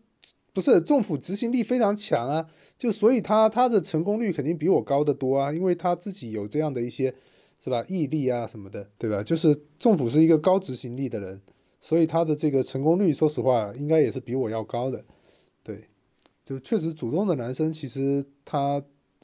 不是政府执行力非常强啊，就所以他他的成功率肯定比我高得多啊，因为他自己有这样的一些是吧毅力啊什么的，对吧？就是政府是一个高执行力的人，所以他的这个成功率，说实话应该也是比我要高的，对，就确实主动的男生其实他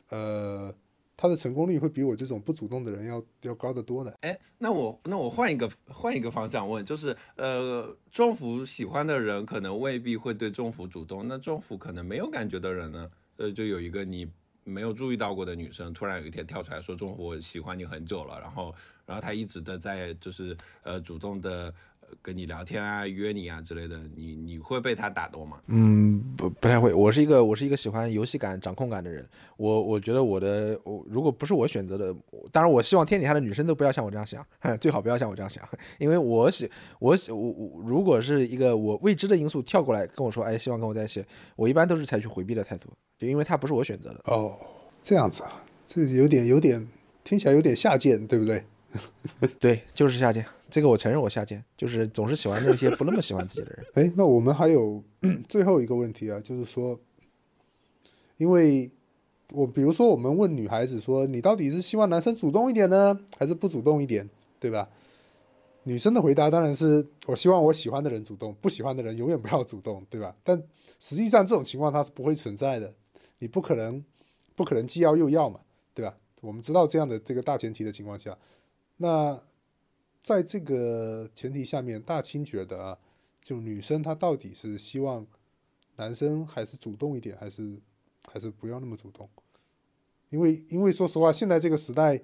呃他的成功率会比我这种不主动的人要要高得多的。哎，那我那我换一个换一个方向问，就是呃，政府喜欢的人可能未必会对政府主动，那政府可能没有感觉的人呢？呃，就有一个你没有注意到过的女生，突然有一天跳出来说政府我喜欢你很久了，然后然后她一直的在就是呃主动的跟你聊天啊、约你啊之类的，你你会被他打动吗？嗯不不太会，我是一个我是一个喜欢游戏感、掌控感的人。我我觉得我的我如果不是我选择的，当然我希望天底下的女生都不要像我这样想，最好不要像我这样想，因为我喜我喜我我如果是一个我未知的因素跳过来跟我说，哎，希望跟我在一起，我一般都是采取回避的态度，就因为他不是我选择的。哦，这样子啊，这有点有点听起来有点下贱，对不对？对，就是下贱，这个我承认我下贱，就是总是喜欢那些不那么喜欢自己的人。哎，那我们还有最后一个问题啊，就是说，因为我比如说我们问女孩子说，你到底是希望男生主动一点呢，还是不主动一点，对吧？女生的回答当然是我希望我喜欢的人主动，不喜欢的人永远不要主动，对吧？但实际上这种情况它是不会存在的，你不可能不可能既要又要嘛，对吧？我们知道这样的这个大前提的情况下，那在这个前提下面，大清觉得啊，就女生她到底是希望男生还是主动一点，还是还是不要那么主动？因为因为说实话，现在这个时代。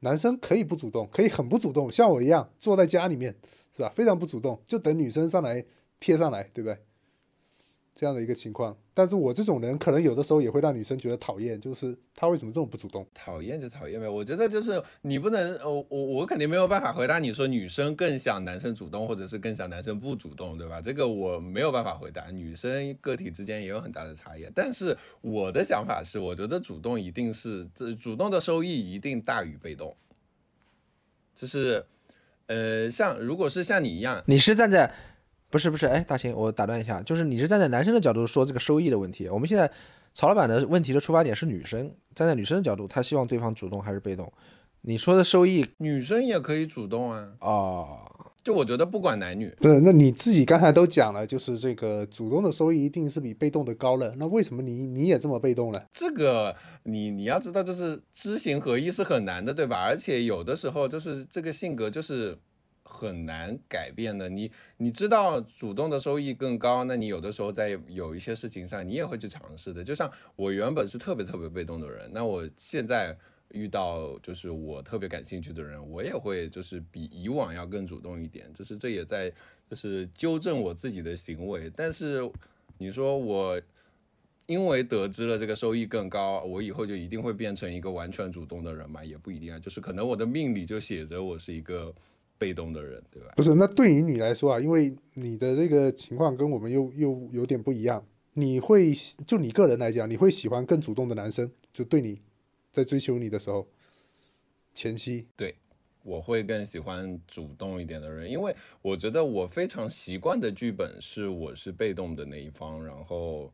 男生可以不主动，可以很不主动，像我一样坐在家里面，是吧？非常不主动，就等女生上来贴上来，对不对？这样的一个情况。但是我这种人可能有的时候也会让女生觉得讨厌，就是他为什么这么不主动？讨厌就讨厌呗。我觉得就是你不能，我我我肯定没有办法回答你说女生更想男生主动，或者是更想男生不主动，对吧？这个我没有办法回答。女生个体之间也有很大的差异。但是我的想法是，我觉得主动一定是这主动的收益一定大于被动。就是，呃，像如果是像你一样，你是站在。不是不是，哎，大秦，我打断一下，就是你是站在男生的角度说这个收益的问题。我们现在曹老板的问题的出发点是女生，站在女生的角度，她希望对方主动还是被动？你说的收益，女生也可以主动啊。哦，就我觉得不管男女，不是，那你自己刚才都讲了，就是这个主动的收益一定是比被动的高了。那为什么你你也这么被动了？这个你你要知道，就是知行合一是很难的，对吧？而且有的时候就是这个性格就是。很难改变的，你你知道主动的收益更高，那你有的时候在有一些事情上，你也会去尝试的。就像我原本是特别特别被动的人，那我现在遇到就是我特别感兴趣的人，我也会就是比以往要更主动一点，就是这也在就是纠正我自己的行为。但是你说我因为得知了这个收益更高，我以后就一定会变成一个完全主动的人吗？也不一定啊，就是可能我的命里就写着我是一个。被动的人，对吧？不是，那对于你来说啊，因为你的这个情况跟我们又又有点不一样，你会就你个人来讲，你会喜欢更主动的男生，就对你在追求你的时候，前期对，我会更喜欢主动一点的人，因为我觉得我非常习惯的剧本是我是被动的那一方，然后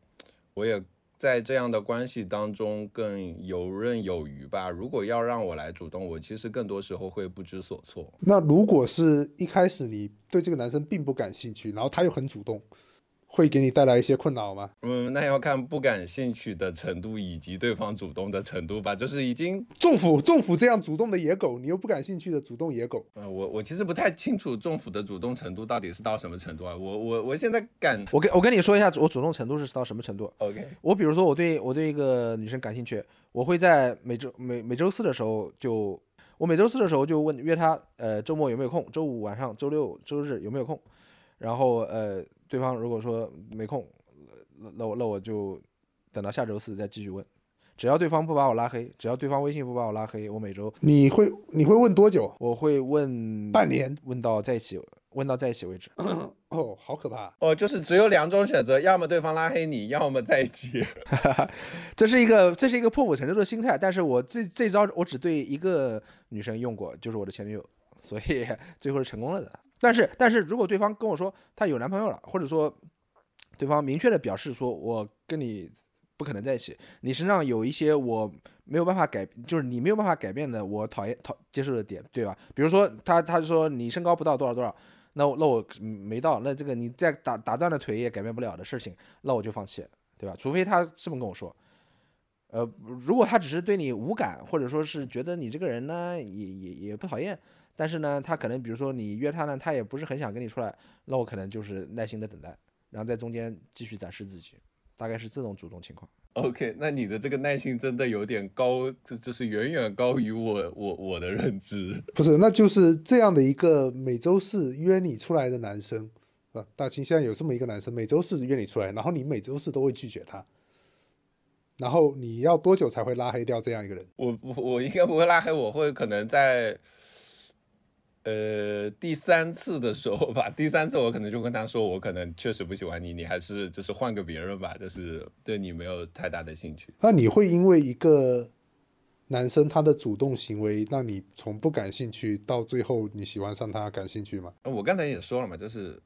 我也。在这样的关系当中更游刃有余吧。如果要让我来主动，我其实更多时候会不知所措。那如果是一开始你对这个男生并不感兴趣，然后他又很主动。会给你带来一些困扰吗？嗯，那要看不感兴趣的程度以及对方主动的程度吧。就是已经政府政府这样主动的野狗，你又不感兴趣的主动野狗。呃，我我其实不太清楚政府的主动程度到底是到什么程度啊。我我我现在感，我跟我跟你说一下，我主动程度是到什么程度？OK，我比如说我对我对一个女生感兴趣，我会在每周每每周四的时候就，我每周四的时候就问约她，呃，周末有没有空？周五晚上、周六、周日有没有空？然后呃，对方如果说没空。那那我那我就等到下周四再继续问，只要对方不把我拉黑，只要对方微信不把我拉黑，我每周你会你会问多久？我会问半年，问到在一起，问到在一起为止。哦，好可怕！哦，就是只有两种选择，要么对方拉黑你，要么在一起。这是一个这是一个破釜沉舟的心态，但是我这这招我只对一个女生用过，就是我的前女友，所以最后是成功了的。但是但是如果对方跟我说他有男朋友了，或者说。对方明确的表示说：“我跟你不可能在一起，你身上有一些我没有办法改，就是你没有办法改变的，我讨厌讨接受的点，对吧？比如说他他就说你身高不到多少多少，那我那我没到，那这个你再打打断了腿也改变不了的事情，那我就放弃，对吧？除非他这么跟我说，呃，如果他只是对你无感，或者说是觉得你这个人呢也也也不讨厌，但是呢他可能比如说你约他呢，他也不是很想跟你出来，那我可能就是耐心的等待。”然后在中间继续展示自己，大概是这种主动情况。OK，那你的这个耐心真的有点高，这就是远远高于我我我的认知。不是，那就是这样的一个每周四约你出来的男生啊，大清现在有这么一个男生，每周四约你出来，然后你每周四都会拒绝他，然后你要多久才会拉黑掉这样一个人？我我我应该不会拉黑，我会可能在。呃，第三次的时候吧，第三次我可能就跟他说，我可能确实不喜欢你，你还是就是换个别人吧，就是对你没有太大的兴趣。那你会因为一个男生他的主动行为，让你从不感兴趣到最后你喜欢上他感兴趣吗？我刚才也说了嘛，就是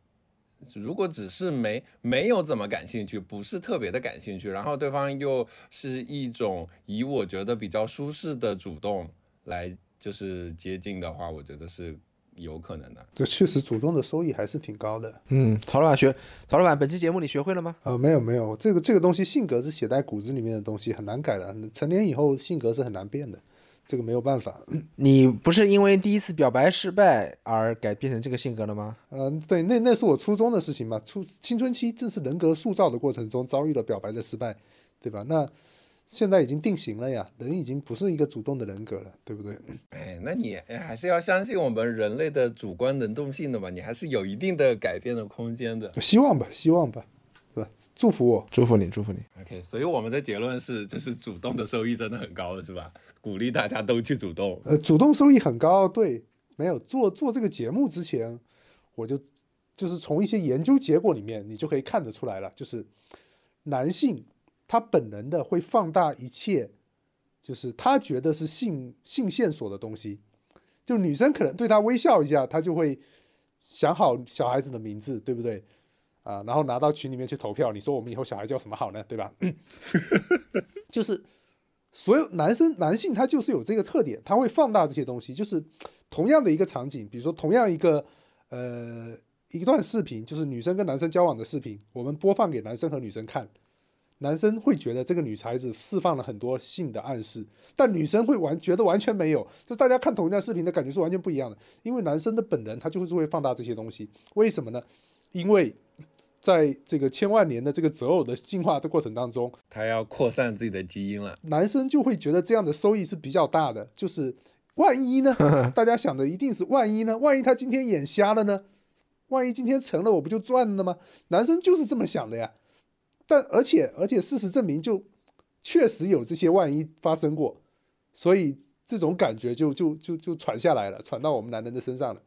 如果只是没没有怎么感兴趣，不是特别的感兴趣，然后对方又是一种以我觉得比较舒适的主动来就是接近的话，我觉得是有可能的。这确实主动的收益还是挺高的。嗯，曹老板学，曹老板，本期节目你学会了吗？呃，没有没有，这个这个东西性格是写在骨子里面的东西，很难改的。成年以后性格是很难变的，这个没有办法。你不是因为第一次表白失败而改变成这个性格了吗？嗯、对，那那是我初中的事情嘛，初青春期正是人格塑造的过程中遭遇了表白的失败，对吧？那现在已经定型了呀，人已经不是一个主动的人格了，对不对？哎，那你还是要相信我们人类的主观能动性的嘛，你还是有一定的改变的空间的。希望吧，希望吧，是吧？祝福我。祝福你，祝福你。OK，所以我们的结论是，就是主动的收益真的很高，是吧？鼓励大家都去主动。呃，主动收益很高，对，没有做做这个节目之前，我就就是从一些研究结果里面，你就可以看得出来了，就是男性他本能的会放大一切，就是他觉得是性性线索的东西，就女生可能对他微笑一下，他就会想好小孩子的名字，对不对？啊，然后拿到群里面去投票，你说我们以后小孩叫什么好呢？对吧？就是所有男生男性他就是有这个特点，他会放大这些东西。就是同样的一个场景，比如说同样一个呃一段视频，就是女生跟男生交往的视频，我们播放给男生和女生看，男生会觉得这个女孩子释放了很多性的暗示，但女生会完觉得完全没有。就大家看同一段视频的感觉是完全不一样的，因为男生的本能他就是会放大这些东西。为什么呢？因为在这个千万年的这个择偶的进化的过程当中，他要扩散自己的基因了。男生就会觉得这样的收益是比较大的，就是万一呢？大家想的一定是万一呢？万一他今天眼瞎了呢？万一今天成了，我不就赚了吗？男生就是这么想的呀。但而且而且事实证明，就确实有这些万一发生过，所以这种感觉就就就就传下来了，传到我们男人的身上了。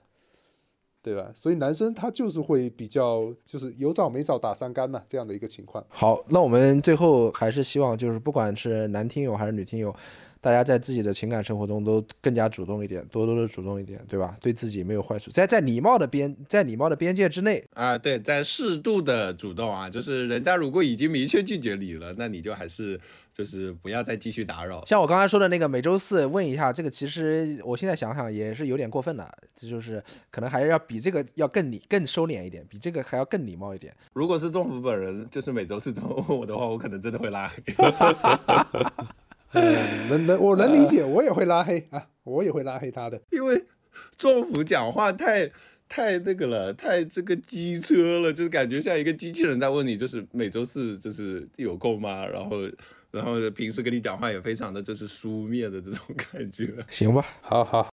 对吧？所以男生他就是会比较，就是有找没找打三竿嘛，这样的一个情况。好，那我们最后还是希望，就是不管是男听友还是女听友，大家在自己的情感生活中都更加主动一点，多多的主动一点，对吧？对自己没有坏处，在在礼貌的边，在礼貌的边界之内，啊，对，在适度的主动啊，就是人家如果已经明确拒绝你了，那你就还是就是不要再继续打扰。像我刚才说的那个每周四问一下，这个其实我现在想想也是有点过分了，这就是可能还是要比这个要更礼更收敛一点，比这个还要更礼貌一点。如果是政府本人，就是每周四这么问我的话，我可能真的会拉黑。嗯，能能，我能理解，我也会拉黑啊，我也会拉黑他的。因为政府讲话太太那个了，太这个机车了，就是感觉像一个机器人在问你，就是每周四就是有空吗？然后然后平时跟你讲话也非常的就是书面的这种感觉。行吧，好好。